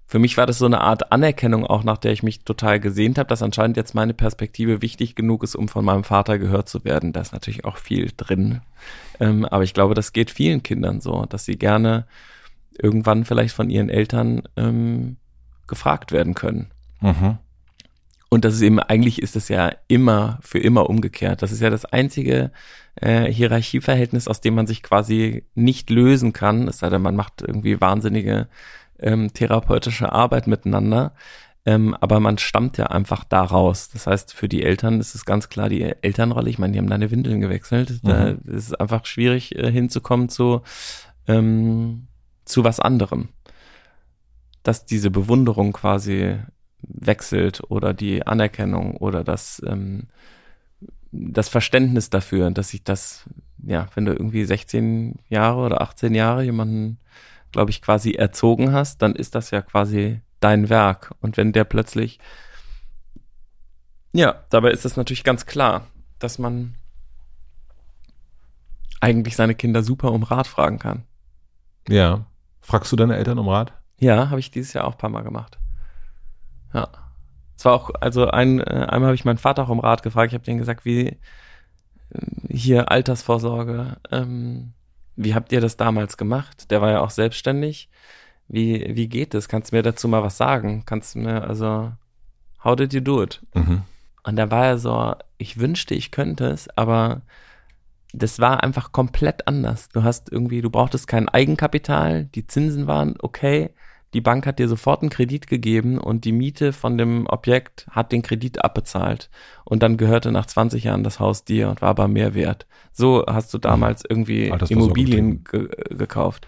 für mich war das so eine Art Anerkennung auch, nach der ich mich total gesehnt habe, dass anscheinend jetzt meine Perspektive wichtig genug ist, um von meinem Vater gehört zu werden. Da ist natürlich auch viel drin. Ähm, aber ich glaube, das geht vielen Kindern so, dass sie gerne irgendwann vielleicht von ihren Eltern ähm, gefragt werden können. Mhm. Und das ist eben, eigentlich ist es ja immer für immer umgekehrt. Das ist ja das einzige äh, Hierarchieverhältnis, aus dem man sich quasi nicht lösen kann, es sei denn, man macht irgendwie wahnsinnige ähm, therapeutische Arbeit miteinander. Ähm, aber man stammt ja einfach daraus. Das heißt, für die Eltern ist es ganz klar die Elternrolle. Ich meine, die haben deine Windeln gewechselt. Mhm. Da ist es einfach schwierig äh, hinzukommen zu, ähm, zu was anderem. Dass diese Bewunderung quasi wechselt oder die Anerkennung oder das, ähm, das Verständnis dafür, dass ich das, ja, wenn du irgendwie 16 Jahre oder 18 Jahre jemanden, glaube ich, quasi erzogen hast, dann ist das ja quasi dein Werk. Und wenn der plötzlich, ja, dabei ist es natürlich ganz klar, dass man eigentlich seine Kinder super um Rat fragen kann. Ja. Fragst du deine Eltern um Rat? Ja, habe ich dieses Jahr auch ein paar Mal gemacht. Ja. Es war auch, also ein, äh, einmal habe ich meinen Vater auch um Rat gefragt. Ich habe denen gesagt, wie äh, hier Altersvorsorge, ähm, wie habt ihr das damals gemacht? Der war ja auch selbstständig. Wie, wie geht das? Kannst du mir dazu mal was sagen? Kannst du mir, also, how did you do it? Mhm. Und da war er so, ich wünschte, ich könnte es, aber das war einfach komplett anders. Du hast irgendwie, du brauchtest kein Eigenkapital, die Zinsen waren okay, die Bank hat dir sofort einen Kredit gegeben und die Miete von dem Objekt hat den Kredit abbezahlt und dann gehörte nach 20 Jahren das Haus dir und war aber mehr wert. So hast du damals irgendwie Immobilien ge gekauft.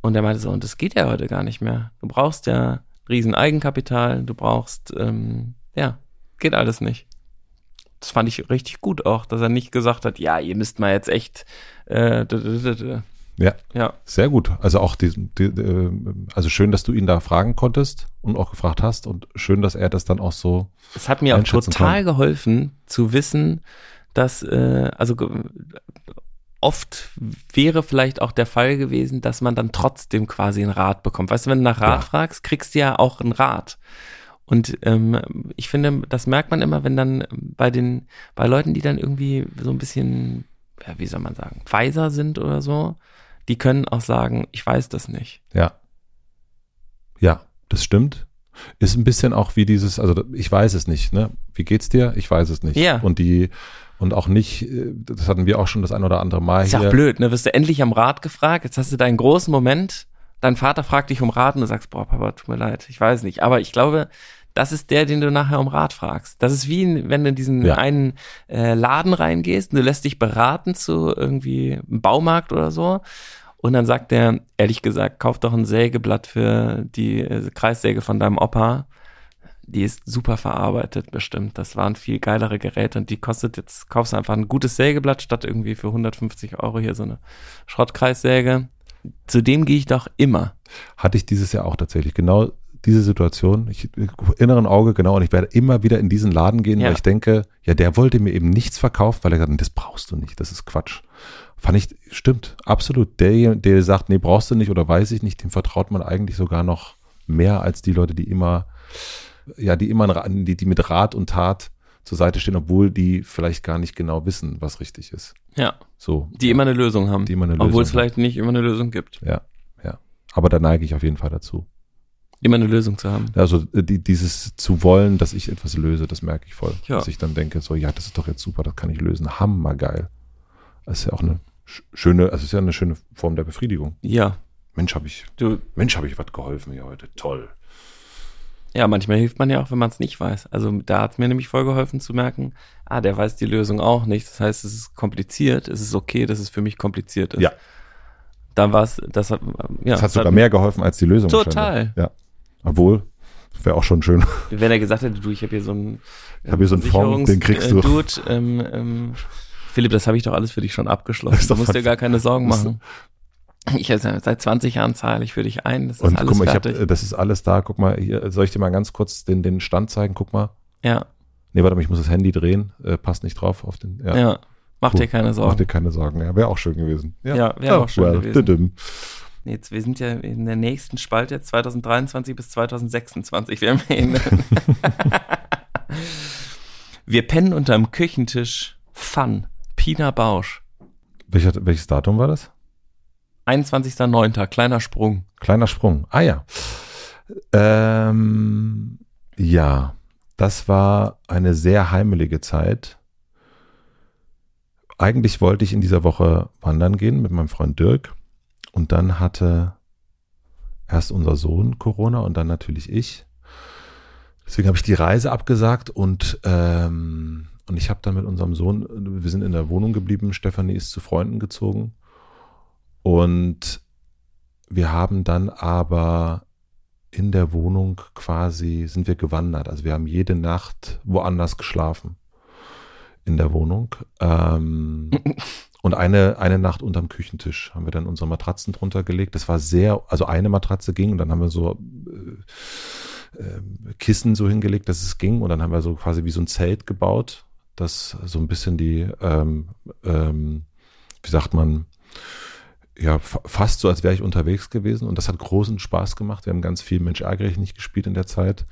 Und er meinte so, und das geht ja heute gar nicht mehr. Du brauchst ja riesen Eigenkapital, du brauchst, ähm, ja, geht alles nicht. Das fand ich richtig gut auch, dass er nicht gesagt hat, ja, ihr müsst mal jetzt echt äh, ja, ja. Sehr gut. Also auch die, die, äh, also schön, dass du ihn da fragen konntest und auch gefragt hast und schön, dass er das dann auch so. Es hat mir auch total kann. geholfen zu wissen, dass äh, also oft wäre vielleicht auch der Fall gewesen, dass man dann trotzdem quasi einen Rat bekommt. Weißt du, wenn du nach Rat ja. fragst, kriegst du ja auch einen Rat. Und ähm, ich finde, das merkt man immer, wenn dann bei den, bei Leuten, die dann irgendwie so ein bisschen, ja, wie soll man sagen, weiser sind oder so, die können auch sagen, ich weiß das nicht. Ja. Ja, das stimmt. Ist ein bisschen auch wie dieses, also ich weiß es nicht, ne? Wie geht's dir? Ich weiß es nicht. Ja. Und die, und auch nicht, äh, das hatten wir auch schon das ein oder andere Mal Ist hier. ja auch blöd, ne? Wirst du endlich am Rat gefragt, jetzt hast du deinen großen Moment, dein Vater fragt dich um Rat und du sagst, boah, Papa, tut mir leid, ich weiß nicht. Aber ich glaube, das ist der, den du nachher um Rat fragst. Das ist wie, wenn du in diesen Ja. einen äh, Laden reingehst und du lässt dich beraten zu irgendwie einem Baumarkt oder so. Und dann sagt der, ehrlich gesagt, kauf doch ein Sägeblatt für die äh, Kreissäge von deinem Opa. Die ist super verarbeitet, bestimmt. Das waren viel geilere Geräte und die kostet jetzt, kaufst einfach ein gutes Sägeblatt statt irgendwie für 150 Euro hier so eine Schrottkreissäge. Zu dem gehe ich doch immer. Hatte ich dieses Jahr auch tatsächlich genau diese Situation. Ich inneren Auge, genau, und ich werde immer wieder in diesen Laden gehen, Ja. weil ich denke, ja, der wollte mir eben nichts verkaufen, weil er gesagt hat, das brauchst du nicht, das ist Quatsch. Fand ich, stimmt, absolut. Der, der sagt, nee, brauchst du nicht oder weiß ich nicht, dem vertraut man eigentlich sogar noch mehr als die Leute, die immer, ja, die immer, die, die mit Rat und Tat zur Seite stehen, obwohl die vielleicht gar nicht genau wissen, was richtig ist. Ja. So. Die immer eine Lösung haben. Die immer eine Obwohl Lösung es vielleicht nicht immer eine Lösung gibt. Ja, ja. Aber da neige ich auf jeden Fall dazu. Immer eine Lösung zu haben. Also äh, die, dieses zu wollen, dass ich etwas löse, das merke ich voll. Ja. Dass ich dann denke, so, ja, das ist doch jetzt super, das kann ich lösen. Hammergeil. Das ist ja auch eine schöne, also es ist ja eine schöne Form der Befriedigung. Ja. Mensch, habe ich, Du, Mensch, habe ich was geholfen hier heute. Toll. ja, manchmal hilft man ja auch, wenn man es nicht weiß. Also da hat es mir nämlich voll geholfen zu merken, ah, der weiß die Lösung auch nicht. Das heißt, es ist kompliziert. Es ist okay, dass es für mich kompliziert ist. Ja. Dann war es, das hat, ja. Das hat sogar mehr geholfen als die Lösung. Total. Ja. Obwohl, wäre auch schon schön. Wenn er gesagt hätte, du, ich habe hier so einen, Ich hab hier so einen Fonds, den kriegst du. äh, Dude, ähm, ähm, Philipp, das habe ich doch alles für dich schon abgeschlossen. Du musst dir gar keine Sorgen machen. Ich also, seit 20 Jahren zahle ich für dich ein. Das ist Und alles guck mal, ich fertig. habe, das ist alles da. Guck mal, hier, soll ich dir mal ganz kurz den, den Stand zeigen? Guck mal. ja, Nee, warte mal, ich muss das Handy drehen. Äh, passt nicht drauf auf den. ja. Mach Cool. dir keine Mach Sorgen. dir keine Sorgen. Ja, wäre auch schön gewesen. Ja, wäre auch schön gewesen. düdüm. Jetzt, wir sind ja in der nächsten Spalte jetzt 2023 bis 2026. Wir, haben ja in, wir pennen unterm Küchentisch Fun. Pina Bausch. Welcher, welches Datum war das? 21.09. Kleiner Sprung. Kleiner Sprung. Ah ja. Ähm, ja, das war eine sehr heimelige Zeit. Eigentlich wollte ich in dieser Woche wandern gehen mit meinem Freund Dirk. Und dann hatte erst unser Sohn Corona und dann natürlich ich. Deswegen habe ich die Reise abgesagt und, ähm, und ich habe dann mit unserem Sohn, wir sind in der Wohnung geblieben, Stefanie ist zu Freunden gezogen. Und wir haben dann aber in der Wohnung quasi, sind wir gewandert. Also wir haben jede Nacht woanders geschlafen in der Wohnung. Ähm, und eine, eine Nacht unterm Küchentisch haben wir dann unsere Matratzen drunter gelegt. Das war sehr, also eine Matratze ging und dann haben wir so äh, äh, Kissen so hingelegt, dass es ging. Und dann haben wir so quasi wie so ein Zelt gebaut, das so ein bisschen die, ähm, ähm, wie sagt man, ja, fa- fast so, als wäre ich unterwegs gewesen. Und das hat großen Spaß gemacht. Wir haben ganz viel Mensch ärgere ich nicht gespielt in der Zeit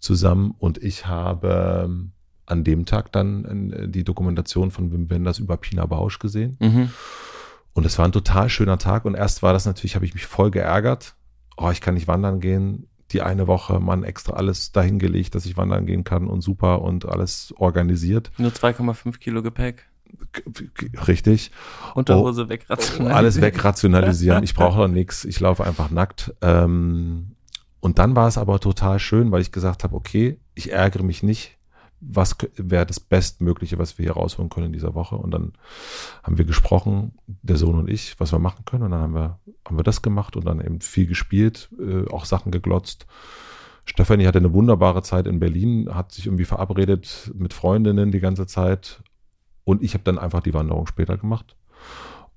zusammen. Und ich habe ähm, an dem Tag dann äh, die Dokumentation von Wim Wenders über Pina Bausch gesehen. Mhm. Und es war ein total schöner Tag. Und erst war das natürlich, habe ich mich voll geärgert. Oh, ich kann nicht wandern gehen. Die eine Woche, man extra alles dahingelegt, dass ich wandern gehen kann und super und alles organisiert. Nur 2,5 Kilo Gepäck. Richtig. Unterhose wegrationalisieren. Alles wegrationalisieren. Ich brauche doch nichts. Ich laufe einfach nackt. Ähm, und dann war es aber total schön, weil ich gesagt habe, okay, ich ärgere mich nicht. Was wäre das Bestmögliche, was wir hier rausholen können in dieser Woche? Und dann haben wir gesprochen, der Sohn und ich, was wir machen können. Und dann haben wir, haben wir das gemacht und dann eben viel gespielt, äh, auch Sachen geglotzt. Stefanie hatte eine wunderbare Zeit in Berlin, hat sich irgendwie verabredet mit Freundinnen die ganze Zeit. Und ich habe dann einfach die Wanderung später gemacht.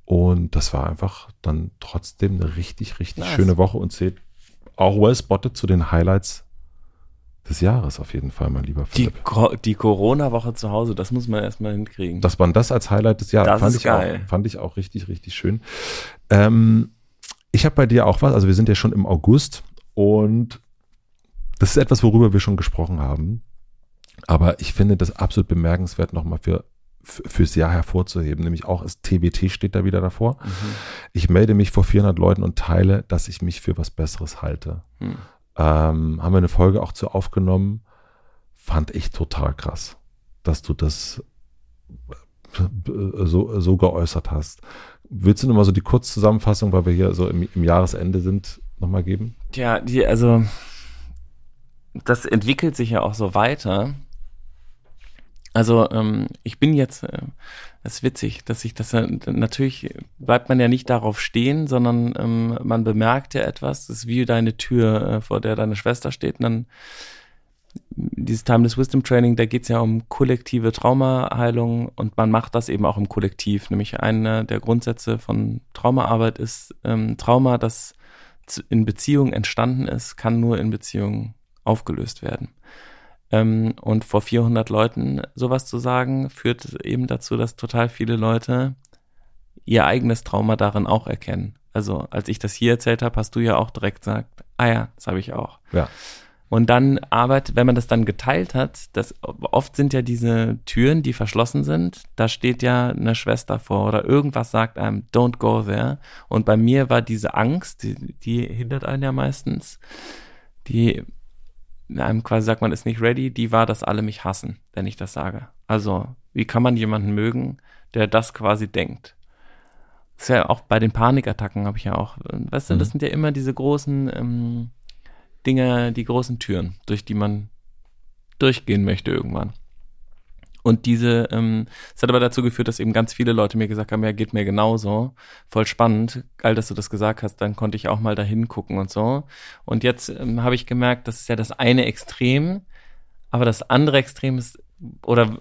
Und das war einfach dann trotzdem eine richtig, richtig Nice. schöne Woche und zählt auch well spotted zu den Highlights des Jahres auf jeden Fall, mein lieber Die, Philipp. Co die Corona-Woche zu Hause, das muss man erstmal hinkriegen. Dass man das als Highlight des Jahres Das fand ich geil. auch, fand ich auch richtig, richtig schön. Ähm, ich habe bei dir auch was, also wir sind ja schon im August und das ist etwas, worüber wir schon gesprochen haben. Aber ich finde das absolut bemerkenswert, nochmal für, für, fürs Jahr hervorzuheben. Nämlich auch das TWT steht da wieder davor. Mhm. Ich melde mich vor 400 Leuten und teile, dass ich mich für was Besseres halte. Hm. Ähm, haben wir eine Folge auch zu aufgenommen. Fand ich total krass, dass du das so, so geäußert hast. Willst du nochmal so die Kurzzusammenfassung, weil wir hier so im, im Jahresende sind, nochmal geben? Ja, die, also das entwickelt sich ja auch so weiter. Also ähm, ich bin jetzt, äh, das ist witzig, dass ich das ja, natürlich bleibt man ja nicht darauf stehen, sondern ähm, man bemerkt ja etwas, das ist wie deine Tür, äh, vor der deine Schwester steht und dann dieses Timeless Wisdom Training, da geht es ja um kollektive Traumaheilung und man macht das eben auch im Kollektiv. Nämlich einer der Grundsätze von Traumaarbeit ist, ähm, Trauma, das in Beziehung entstanden ist, kann nur in Beziehung aufgelöst werden. Ähm, und vor 400 Leuten sowas zu sagen, führt eben dazu, dass total viele Leute ihr eigenes Trauma darin auch erkennen. Also als ich das hier erzählt habe, hast du ja auch direkt gesagt, ah ja, das habe ich auch. Ja. Und dann arbeitet, wenn man das dann geteilt hat, das oft sind ja diese Türen, die verschlossen sind, da steht ja eine Schwester vor oder irgendwas sagt einem, don't go there. Und bei mir war diese Angst, die, die hindert einen ja meistens, die einem quasi sagt, man ist nicht ready, die war, dass alle mich hassen, wenn ich das sage. Also, wie kann man jemanden mögen, der das quasi denkt? Das ist ja auch bei den Panikattacken habe ich ja auch, weißt du, das mhm. sind ja immer diese großen, ähm, Dinge, die großen Türen, durch die man durchgehen möchte irgendwann. Und diese, ähm, es hat aber dazu geführt, dass eben ganz viele Leute mir gesagt haben, ja, geht mir genauso. Voll spannend. Geil, dass du das gesagt hast. Dann konnte ich auch mal da hingucken und so. Und jetzt ähm, habe ich gemerkt, das ist ja das eine Extrem, aber das andere Extrem ist, oder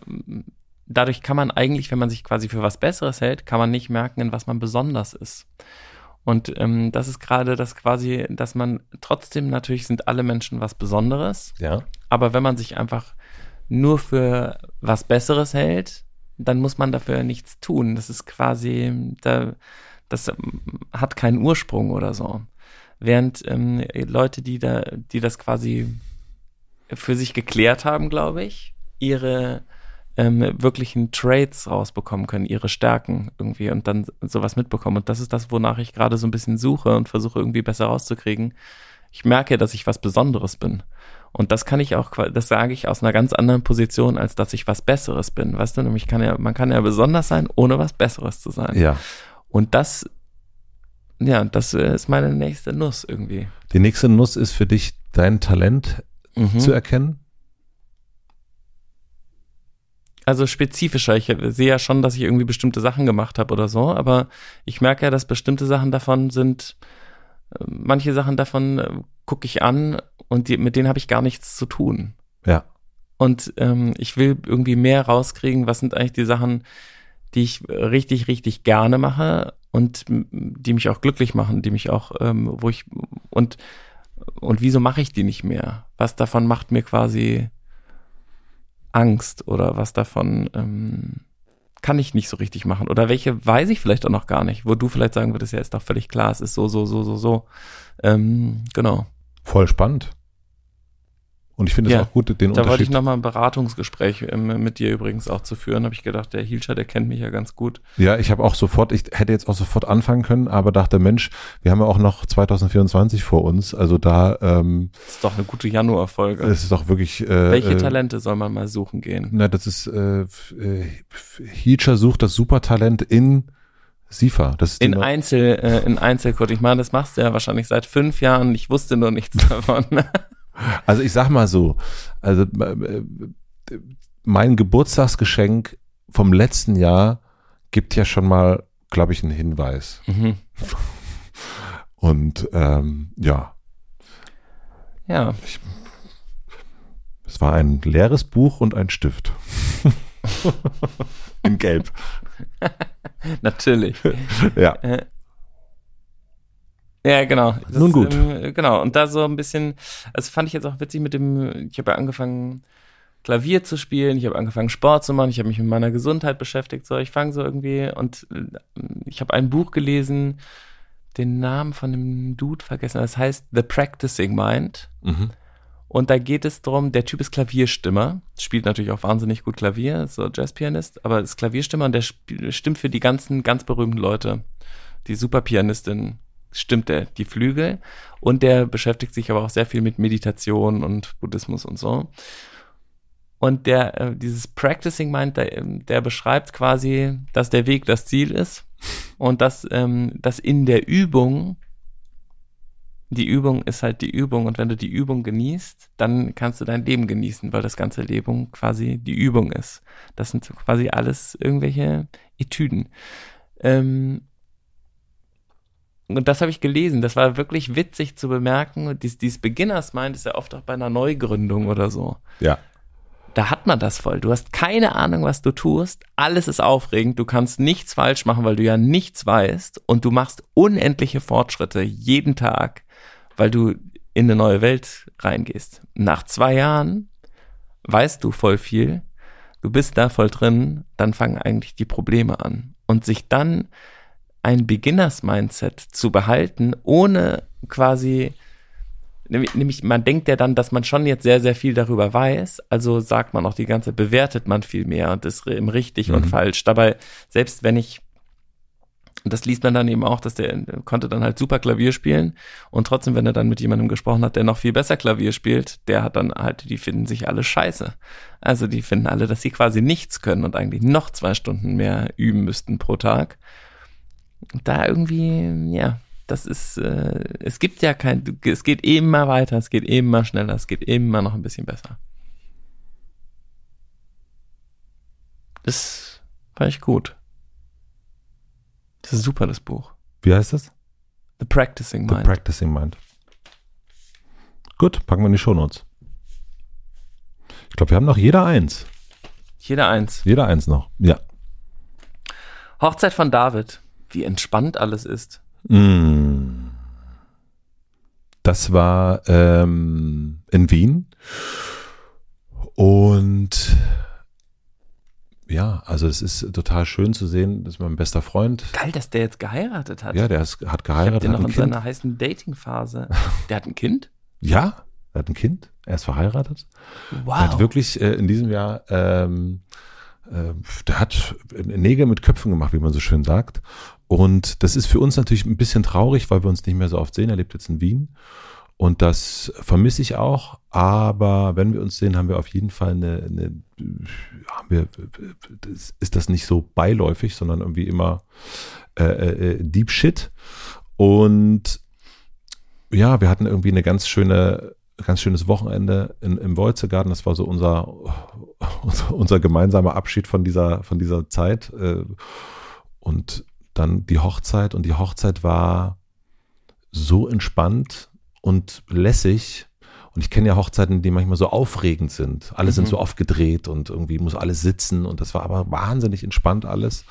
dadurch kann man eigentlich, wenn man sich quasi für was Besseres hält, kann man nicht merken, in was man besonders ist. Und ähm, das ist gerade das quasi, dass man trotzdem natürlich sind alle Menschen was Besonderes. Ja. Aber wenn man sich einfach nur für was Besseres hält, dann muss man dafür nichts tun. Das ist quasi, da, das hat keinen Ursprung oder so. Während ähm, Leute, die da, die das quasi für sich geklärt haben, glaube ich, ihre ähm, wirklichen Traits rausbekommen können, ihre Stärken irgendwie und dann sowas mitbekommen. Und das ist das, wonach ich gerade so ein bisschen suche und versuche irgendwie besser rauszukriegen. Ich merke, dass ich was Besonderes bin. Und das kann ich auch, das sage ich aus einer ganz anderen Position, als dass ich was Besseres bin. Weißt du, nämlich kann ja, man kann ja besonders sein, ohne was Besseres zu sein. Ja. Und das, ja, das ist meine nächste Nuss irgendwie. Die nächste Nuss ist für dich dein Talent mhm. zu erkennen? also spezifischer. Ich sehe ja schon, dass ich irgendwie bestimmte Sachen gemacht habe oder so, aber ich merke ja, dass bestimmte Sachen davon sind, äh, manche Sachen davon äh, gucke ich an und die, mit denen habe ich gar nichts zu tun. Ja. Und ähm, ich will irgendwie mehr rauskriegen, was sind eigentlich die Sachen, die ich richtig, richtig gerne mache und die mich auch glücklich machen, die mich auch, ähm, wo ich und und wieso mache ich die nicht mehr? Was davon macht mir quasi Angst oder was davon ähm, kann ich nicht so richtig machen oder welche weiß ich vielleicht auch noch gar nicht, wo du vielleicht sagen würdest, ja, ist doch völlig klar, es ist so, so, so, so, so. Ähm, genau. Voll spannend. Und ich finde es ja, auch gut, den da Unterschied. Da wollte ich nochmal ein Beratungsgespräch ähm, mit dir übrigens auch zu führen. Habe ich gedacht, der Hilscher, der kennt mich ja ganz gut. Ja, ich habe auch sofort, ich hätte jetzt auch sofort anfangen können, aber dachte, Mensch, wir haben ja auch noch 2024 vor uns. Also da. Ähm, das ist doch eine gute Januarfolge. Das ist doch wirklich. Äh, Welche äh, Talente soll man mal suchen gehen? Na, das ist äh, äh Hilscher sucht das Supertalent in SIFA. Das ist in Einzel, äh, in Einzelcode. Ich meine, das machst du ja wahrscheinlich seit fünf Jahren. Ich wusste nur nichts davon. Also ich sag mal so, also äh, mein Geburtstagsgeschenk vom letzten Jahr gibt ja schon mal, glaube ich, einen Hinweis. Mhm. Und ähm, ja. Ja. Ich, es war ein leeres Buch und ein Stift. In Gelb. Natürlich. ja. Ja, genau. Das, Nun gut. Ähm, genau. Und da so ein bisschen, also fand ich jetzt auch witzig mit dem, ich habe ja angefangen, Klavier zu spielen, ich habe angefangen, Sport zu machen, ich habe mich mit meiner Gesundheit beschäftigt. So, ich fange so irgendwie und äh, ich habe ein Buch gelesen, den Namen von dem Dude vergessen. Das heißt The Practicing Mind. Mhm. Und da geht es darum, der Typ ist Klavierstimmer, spielt natürlich auch wahnsinnig gut Klavier, so Jazzpianist, aber ist Klavierstimmer und der stimmt für die ganzen ganz berühmten Leute. Die Superpianistin stimmt der, die Flügel. Und der beschäftigt sich aber auch sehr viel mit Meditation und Buddhismus und so. Und der, äh, dieses Practicing Mind, der, der beschreibt quasi, dass der Weg das Ziel ist und dass, ähm, dass in der Übung die Übung ist halt die Übung und wenn du die Übung genießt, dann kannst du dein Leben genießen, weil das ganze Leben quasi die Übung ist. Das sind quasi alles irgendwelche Etüden. Ähm, und das habe ich gelesen. Das war wirklich witzig zu bemerken. Dies, dieses Beginners Mind ist ja oft auch bei einer Neugründung oder so. Ja. Da hat man das voll. Du hast keine Ahnung, was du tust. Alles ist aufregend. Du kannst nichts falsch machen, weil du ja nichts weißt. Und du machst unendliche Fortschritte jeden Tag weil du in eine neue Welt reingehst. Nach zwei Jahren weißt du voll viel, du bist da voll drin, dann fangen eigentlich die Probleme an. Und sich dann ein Beginners-Mindset zu behalten, ohne quasi, nämlich man denkt ja dann, dass man schon jetzt sehr, sehr viel darüber weiß, also sagt man auch die ganze, bewertet man viel mehr und ist im richtig mhm. und falsch. Dabei, selbst wenn ich und das liest man dann eben auch, dass der, der konnte dann halt super Klavier spielen und trotzdem, wenn er dann mit jemandem gesprochen hat, der noch viel besser Klavier spielt, der hat dann halt, die finden sich alle scheiße. Also die finden alle, dass sie quasi nichts können und eigentlich noch zwei Stunden mehr üben müssten pro Tag. Da irgendwie, ja, das ist, äh, es gibt ja kein, es geht immer weiter, es geht immer schneller, es geht immer noch ein bisschen besser. Das war ich gut. Das ist super, das Buch. Wie heißt das? The Practicing Mind. The Practicing Mind. Gut, packen wir in die Shownotes. Ich glaube, wir haben noch jeder eins. Jeder eins. Jeder eins noch, ja. Hochzeit von David. Wie entspannt alles ist. Mm. Das war ähm, in Wien. Und ja, also es ist total schön zu sehen, dass mein bester Freund. Geil, dass der jetzt geheiratet hat. Ja, der ist, hat geheiratet. Der noch in kind. seiner heißen Dating-Phase. Der hat ein Kind? ja, er hat ein Kind. Er ist verheiratet. Wow. Er hat wirklich äh, in diesem Jahr, ähm, äh, der hat Nägel mit Köpfen gemacht, wie man so schön sagt. Und das ist für uns natürlich ein bisschen traurig, weil wir uns nicht mehr so oft sehen. Er lebt jetzt in Wien. Und das vermisse ich auch. Aber wenn wir uns sehen, haben wir auf jeden Fall eine, eine haben wir, ist das nicht so beiläufig, sondern irgendwie immer äh, äh, Deep Shit. Und ja, wir hatten irgendwie eine ganz schöne, ganz schönes Wochenende in, im Wolzegarten. Das war so unser, unser, unser gemeinsamer Abschied von dieser, von dieser Zeit. Äh, und dann die Hochzeit. Und die Hochzeit war so entspannt und lässig. Und ich kenne ja Hochzeiten, die manchmal so aufregend sind. Alle mhm. sind so aufgedreht und irgendwie muss alles sitzen. Und das war aber wahnsinnig entspannt alles.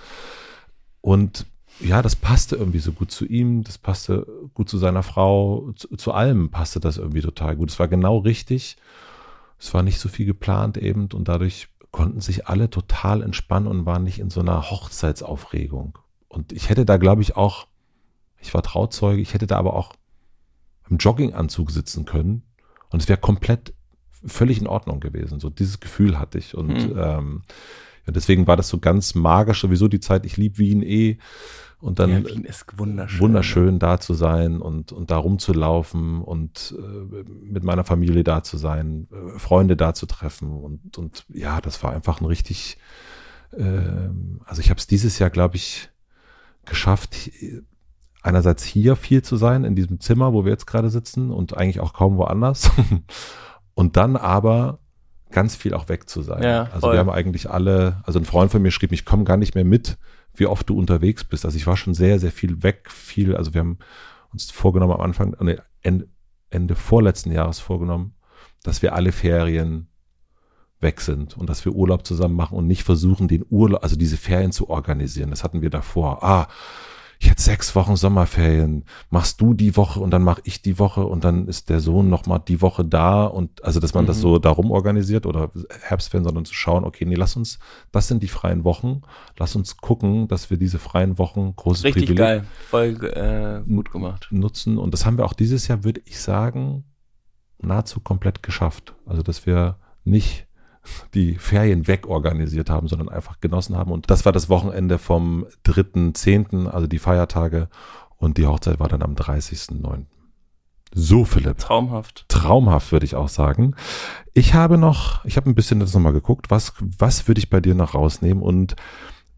Und ja, das passte irgendwie so gut zu ihm, das passte gut zu seiner Frau, zu, zu allem passte das irgendwie total gut. Es war genau richtig. Es war nicht so viel geplant eben und dadurch konnten sich alle total entspannen und waren nicht in so einer Hochzeitsaufregung. Und ich hätte da, glaube ich, auch, ich war Trauzeuge, ich hätte da aber auch im Jogginganzug sitzen können und es wäre komplett völlig in Ordnung gewesen. So dieses Gefühl hatte ich und mhm. ähm, ja, deswegen war das so ganz magisch sowieso die Zeit. Ich liebe Wien eh und dann ja, wunderschön, wunderschön da zu sein und und da rumzulaufen und äh, mit meiner Familie da zu sein, äh, Freunde da zu treffen und und ja, das war einfach ein richtig. Äh, also ich habe es dieses Jahr, glaube ich, geschafft einerseits hier viel zu sein, in diesem Zimmer, wo wir jetzt gerade sitzen und eigentlich auch kaum woanders. und dann aber ganz viel auch weg zu sein. Ja, also wir haben eigentlich alle, also ein Freund von mir schrieb, ich komme gar nicht mehr mit, wie oft du unterwegs bist. Also ich war schon sehr, sehr viel weg, viel, also wir haben uns vorgenommen am Anfang, Ende, Ende vorletzten Jahres vorgenommen, dass wir alle Ferien weg sind und dass wir Urlaub zusammen machen und nicht versuchen, den Urlaub, also diese Ferien zu organisieren. Das hatten wir davor. Ah, jetzt sechs Wochen Sommerferien, machst du die Woche und dann mache ich die Woche und dann ist der Sohn nochmal die Woche da und also, dass man mhm. das so darum organisiert oder Herbstferien, sondern zu schauen, okay, nee, lass uns, das sind die freien Wochen, lass uns gucken, dass wir diese freien Wochen, großes Richtig Privileg, geil, voll äh, gut gemacht. Nutzen und das haben wir auch dieses Jahr, würde ich sagen, nahezu komplett geschafft. Also, dass wir nicht die Ferien wegorganisiert haben, sondern einfach genossen haben. Und das war das Wochenende vom 3.10., also die Feiertage. Und die Hochzeit war dann am 30.09. So, Philipp. Traumhaft. Traumhaft, würde ich auch sagen. Ich habe noch, ich habe ein bisschen das nochmal geguckt, was, was würde ich bei dir noch rausnehmen? Und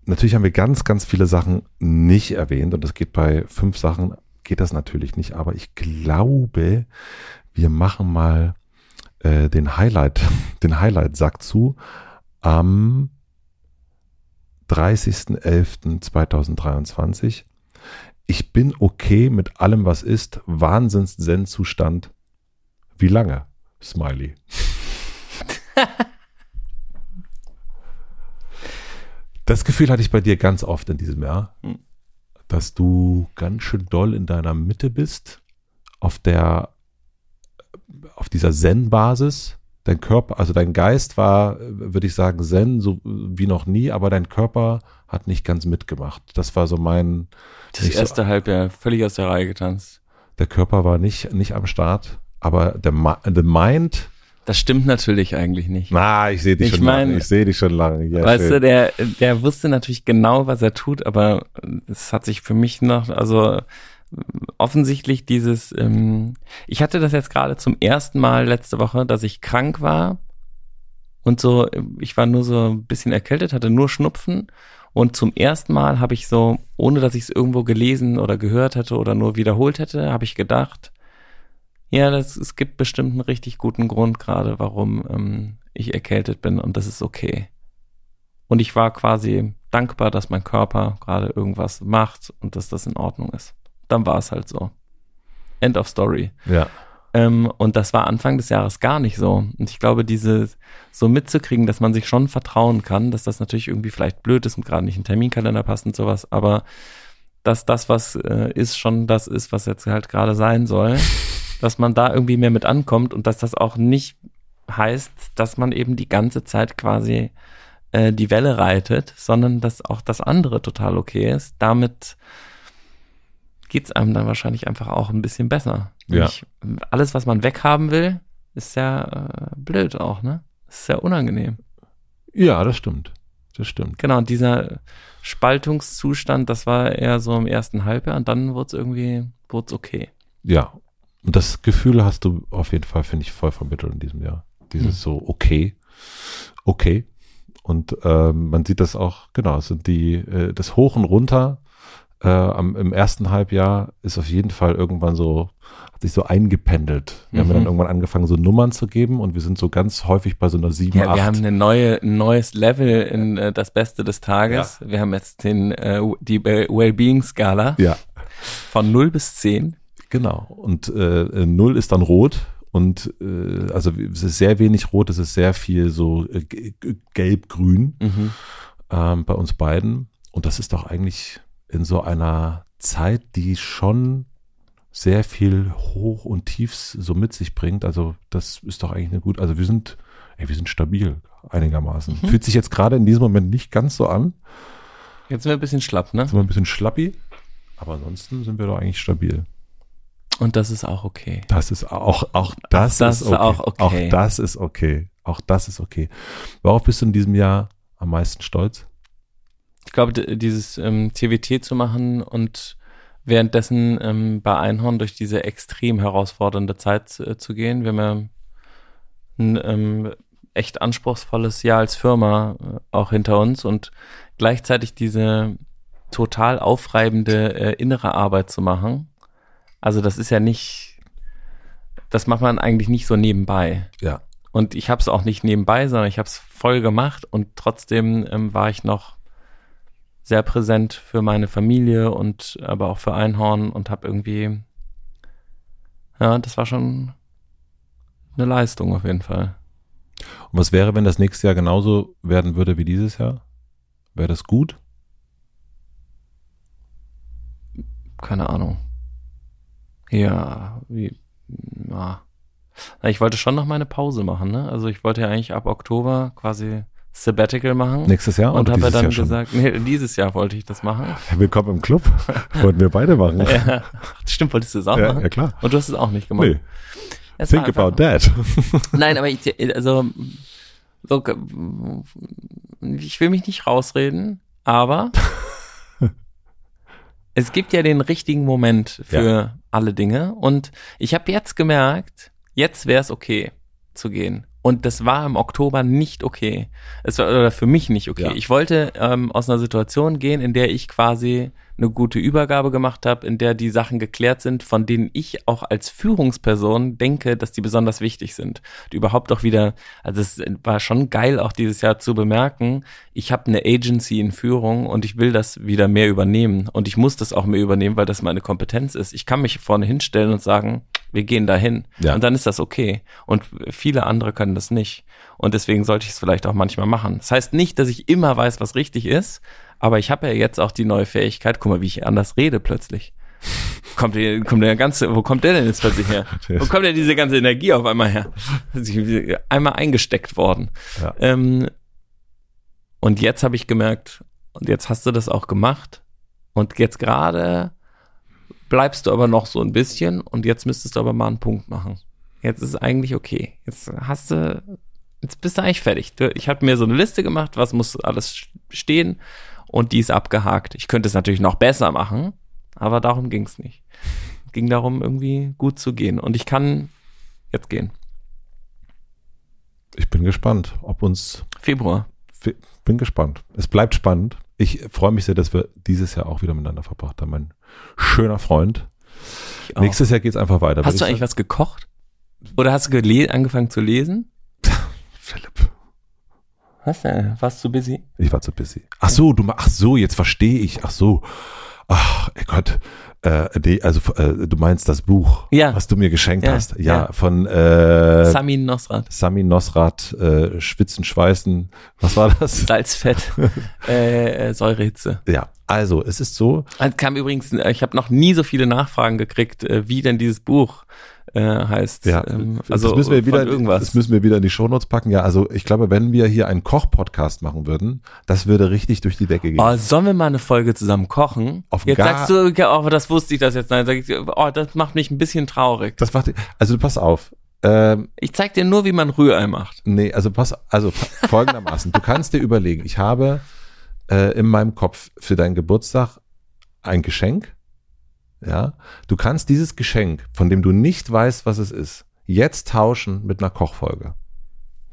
natürlich haben wir ganz, ganz viele Sachen nicht erwähnt. Und das geht bei fünf Sachen, geht das natürlich nicht. Aber ich glaube, wir machen mal äh, den Highlight, den Highlight-Sack zu am 30.11.2023. Ich bin okay mit allem, was ist. Wahnsinns-Zen-Zustand. Wie lange? Smiley. das Gefühl hatte ich bei dir ganz oft in diesem Jahr, Hm. dass du ganz schön doll in deiner Mitte bist, auf der, auf dieser Zen-Basis. Dein Körper, also dein Geist war, würde ich sagen, Zen, so wie noch nie, aber dein Körper hat nicht ganz mitgemacht. Das war so mein, Das Nicht so- erste Halbjahr völlig aus der Reihe getanzt. der Körper war nicht, nicht am Start, aber der, the Mind, Das stimmt natürlich eigentlich nicht. na, ich sehe dich Ich schon mein- lange, ich sehe dich schon lange. Ja, weißt du, schön. der, der wusste natürlich genau, was er tut, aber es hat sich für mich noch, also offensichtlich dieses, ähm, ich hatte das jetzt gerade zum ersten Mal letzte Woche, dass ich krank war und so, ich war nur so ein bisschen erkältet, hatte nur Schnupfen und zum ersten Mal habe ich so, ohne dass ich es irgendwo gelesen oder gehört hätte oder nur wiederholt hätte, habe ich gedacht, ja, das, es gibt bestimmt einen richtig guten Grund gerade, warum ähm, ich erkältet bin und das ist okay. Und ich war quasi dankbar, dass mein Körper gerade irgendwas macht und dass das in Ordnung ist. Dann war es halt so. End of story. ja. Ähm, und das war Anfang des Jahres gar nicht so. Und ich glaube, diese so mitzukriegen, dass man sich schon vertrauen kann, dass das natürlich irgendwie vielleicht blöd ist und gerade nicht in den Terminkalender passt und sowas, aber dass das, was äh, ist, schon das ist, was jetzt halt gerade sein soll, dass man da irgendwie mehr mit ankommt und dass das auch nicht heißt, dass man eben die ganze Zeit quasi äh, die Welle reitet, sondern dass auch das andere total okay ist. Damit geht's einem dann wahrscheinlich einfach auch ein bisschen besser. Ja. Nämlich, alles, was man weghaben will, ist ja äh, blöd auch, ne? Ist sehr unangenehm. ja, das stimmt. Das stimmt. Genau, und dieser Spaltungszustand, das war eher so im ersten Halbjahr und dann wurde es irgendwie, wurde es okay. Ja. Und das Gefühl hast du auf jeden Fall, finde ich, voll vermittelt in diesem Jahr. Dieses Hm. so, okay, okay. Und ähm, man sieht das auch, genau, es sind die, äh, das Hoch und Runter äh, am, im ersten Halbjahr ist auf jeden Fall irgendwann so, hat sich so eingependelt. Wir haben Mhm. ja dann irgendwann angefangen, so Nummern zu geben und wir sind so ganz häufig bei so einer 7, Ja, 8. wir haben eine neue, ein neues Level in äh, das Beste des Tages. Wir haben jetzt den, äh, die äh, Wellbeing-Skala ja, von 0 bis 10. genau. Und äh, äh, 0 ist dann rot. Und äh, also es ist sehr wenig rot, es ist sehr viel so äh, gelb-grün. Mhm. ähm, bei uns beiden. Und das ist doch eigentlich in so einer Zeit, die schon sehr viel Hoch und Tiefs so mit sich bringt. Also das ist doch eigentlich eine gut. Also wir sind, ey, wir sind stabil einigermaßen. Mhm. Fühlt sich jetzt gerade in diesem Moment nicht ganz so an. Jetzt sind wir ein bisschen schlapp, ne? Sind wir ein bisschen schlappi. Aber ansonsten sind wir doch eigentlich stabil. Und das ist auch okay. Das ist auch, auch das, das ist ist okay. auch okay. Auch das ist okay. Auch das ist okay. Worauf bist du in diesem Jahr am meisten stolz? Ich glaube, dieses ähm, CWT zu machen und währenddessen ähm, bei Einhorn durch diese extrem herausfordernde Zeit äh, zu gehen. Wir haben ja ein ähm, echt anspruchsvolles Jahr als Firma äh, auch hinter uns und gleichzeitig diese total aufreibende äh, innere Arbeit zu machen. Also das ist ja nicht, das macht man eigentlich nicht so nebenbei. Ja. Und ich habe es auch nicht nebenbei, sondern ich habe es voll gemacht und trotzdem ähm, war ich noch sehr präsent für meine Familie und aber auch für Einhorn und habe irgendwie, ja, das war schon eine Leistung auf jeden Fall. Und was wäre, wenn das nächste Jahr genauso werden würde wie dieses Jahr? Wäre das gut? Keine Ahnung. Ja, wie, ja. Ich wollte schon noch meine Pause machen, ne? Also ich wollte ja eigentlich ab Oktober quasi Sabbatical machen. Nächstes Jahr? und habe ja dann Jahr schon? gesagt, nee, dieses Jahr wollte ich das machen. Willkommen im Club. Wollten wir beide machen. ja, stimmt, wolltest du es auch ja, machen? ja, klar. Und du hast es auch nicht gemacht. Nee, Es think about that. Nein, aber ich, also, so, ich will mich nicht rausreden, aber Es gibt ja den richtigen Moment für alle Dinge und ich habe jetzt gemerkt, jetzt wäre es okay zu gehen. Und das war im Oktober nicht okay. Es war oder für mich nicht okay. Ja. Ich wollte ähm, aus einer Situation gehen, in der ich quasi eine gute Übergabe gemacht habe, in der die Sachen geklärt sind, von denen ich auch als Führungsperson denke, dass die besonders wichtig sind. Und überhaupt auch wieder, also es war schon geil, auch dieses Jahr zu bemerken, ich habe eine Agency in Führung und ich will das wieder mehr übernehmen. Und ich muss das auch mehr übernehmen, weil das meine Kompetenz ist. Ich kann mich vorne hinstellen und sagen, wir gehen dahin. Ja. Und dann ist das okay. Und viele andere können das nicht. Und deswegen sollte ich es vielleicht auch manchmal machen. Das heißt nicht, dass ich immer weiß, was richtig ist, aber ich habe ja jetzt auch die neue Fähigkeit, guck mal, wie ich anders rede plötzlich. Kommt der, kommt der ganze, wo kommt der denn jetzt plötzlich her? Wo kommt denn diese ganze Energie auf einmal her? Einmal eingesteckt worden. Ja. Ähm, und jetzt habe ich gemerkt, und jetzt hast du das auch gemacht. Und jetzt gerade bleibst du aber noch so ein bisschen und jetzt müsstest du aber mal einen Punkt machen. Jetzt ist es eigentlich okay. Jetzt hast du, jetzt bist du eigentlich fertig. Ich habe mir so eine Liste gemacht, was muss alles stehen und die ist abgehakt. Ich könnte es natürlich noch besser machen, aber darum ging es nicht. Es ging darum, irgendwie gut zu gehen. Und ich kann jetzt gehen. Ich bin gespannt, ob uns Februar. F- Bin gespannt. Es bleibt spannend. Ich freue mich sehr, dass wir dieses Jahr auch wieder miteinander verbracht haben. Mein schöner Freund. Nächstes Jahr geht's einfach weiter. Hast du eigentlich was gekocht? Oder hast du angefangen zu lesen? Philipp, Was denn? Warst du busy? ich war zu busy. Ach so, du ach so, jetzt verstehe ich. Ach so. Ach, ey Gott. Äh, nee, also äh, du meinst das Buch, Ja. was du mir geschenkt Ja, hast. Ja, ja. von äh, Samin Nosrat. Sami Nosrat, äh, Schwitzen, Schweißen. Was war das? Salzfett, äh, äh, Säurehitze. ja, also es ist so, Es kam übrigens, äh, ich habe noch nie so viele Nachfragen gekriegt, äh, wie denn dieses Buch äh, heißt. Ja, ähm, also das müssen wir wieder, irgendwas. das müssen wir wieder in die Shownotes packen. Ja, also ich glaube, wenn wir hier einen Koch-Podcast machen würden, das würde richtig durch die Decke gehen. Oh, sollen wir mal eine Folge zusammen kochen? Auf jetzt gar- sagst du, ja, oh, das wusste ich das jetzt. Nein, sag ich, oh, das macht mich ein bisschen traurig. Das macht, also pass auf. Ähm, Ich zeig dir nur, wie man Rührei macht. nee, also pass, also folgendermaßen. du kannst dir überlegen, ich habe äh, in meinem Kopf für deinen Geburtstag ein Geschenk. Ja, du kannst dieses Geschenk, von dem du nicht weißt, was es ist, jetzt tauschen mit einer Kochfolge.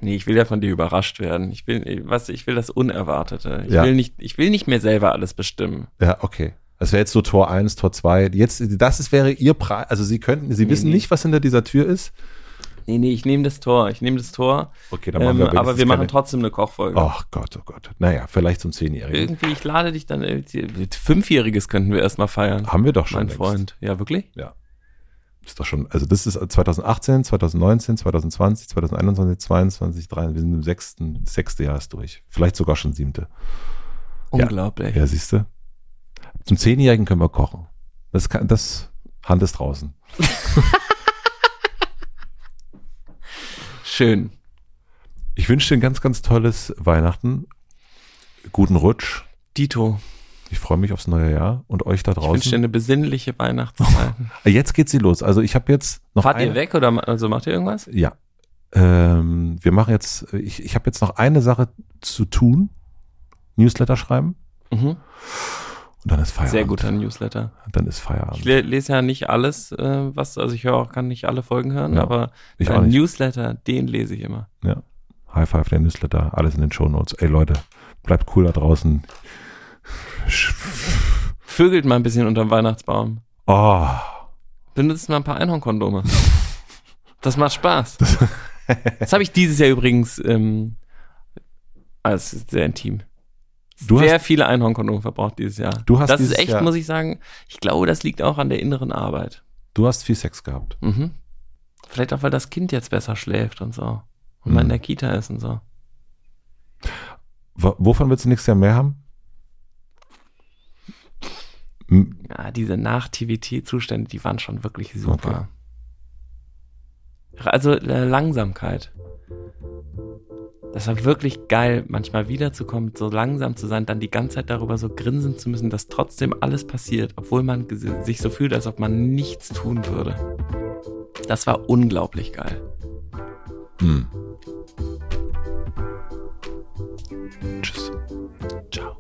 Nee, ich will ja von dir überrascht werden. Ich will, was, ich will das Unerwartete. Ich Ja. will nicht, ich will nicht mehr selber alles bestimmen. Ja, okay. Das wäre jetzt so Tor 1, Tor 2. Jetzt, das ist, wäre ihr Preis. Also sie könnten, sie Nee, wissen nee. nicht, was hinter dieser Tür ist. Nee, nee, ich nehme das Tor. Ich nehme das Tor. Okay, Ähm, aber wir machen keine- trotzdem eine Kochfolge. Oh Gott, oh Gott. Naja, vielleicht zum Zehnjährigen. Irgendwie, ich lade dich dann, äh, Fünfjähriges könnten wir erstmal feiern. Haben wir doch schon. mein längst. Freund. Ja, wirklich? Ja. Ist doch schon, also das ist 2018, 2019, 2020, 2021, 2022, 2023. Wir sind im sechsten, sechste Jahr ist durch. Vielleicht sogar schon siebte. Unglaublich. Ja, siehst du? Zum Zehnjährigen können wir kochen. Das kann, das, Hand ist draußen. Schön. Ich wünsche dir ein ganz, ganz tolles Weihnachten. Guten Rutsch. Dito, Ich freue mich aufs neue Jahr und euch da ich wünsche dir draußen. eine besinnliche Weihnachtszeit. Jetzt geht sie los. Also ich habe jetzt noch Fahrt eine, ihr weg oder also macht ihr irgendwas? Ja. Ähm, wir machen jetzt, ich, ich habe jetzt noch eine Sache zu tun. Newsletter schreiben Mhm. Und dann ist Feierabend. Sehr guter Newsletter. Dann ist Ich Feierabend. le lese ja nicht alles, äh, was, also ich höre auch, kann nicht alle Folgen hören, Ja, aber Ich dein nicht. Newsletter, den lese ich immer. Ja. High Five, der Newsletter, alles in den Shownotes. Ey Leute, bleibt cool da draußen. Vögelt mal ein bisschen unterm Weihnachtsbaum. Oh, Benutzt mal ein paar Einhornkondome. Das macht Spaß. Das habe ich dieses Jahr übrigens, ähm, also es ist sehr intim. Du sehr hast- viele Einhornkondome verbraucht dieses Jahr. Du hast das ist echt, Jahr- muss ich sagen, ich glaube, das liegt auch an der inneren Arbeit. du hast viel Sex gehabt. Mhm. Vielleicht auch, weil das Kind jetzt besser schläft und so. Und man in Mhm. der Kita ist und so. Wo- Wovon willst du nächstes Jahr mehr haben? Ja, diese Nach-TVT-Zustände, die waren schon wirklich super. Also äh, Langsamkeit. Das war wirklich geil, manchmal wiederzukommen, so langsam zu sein, dann die ganze Zeit darüber so grinsen zu müssen, dass trotzdem alles passiert, obwohl man sich so fühlt, als ob man nichts tun würde. Das war unglaublich geil. Hm. Tschüss. Ciao.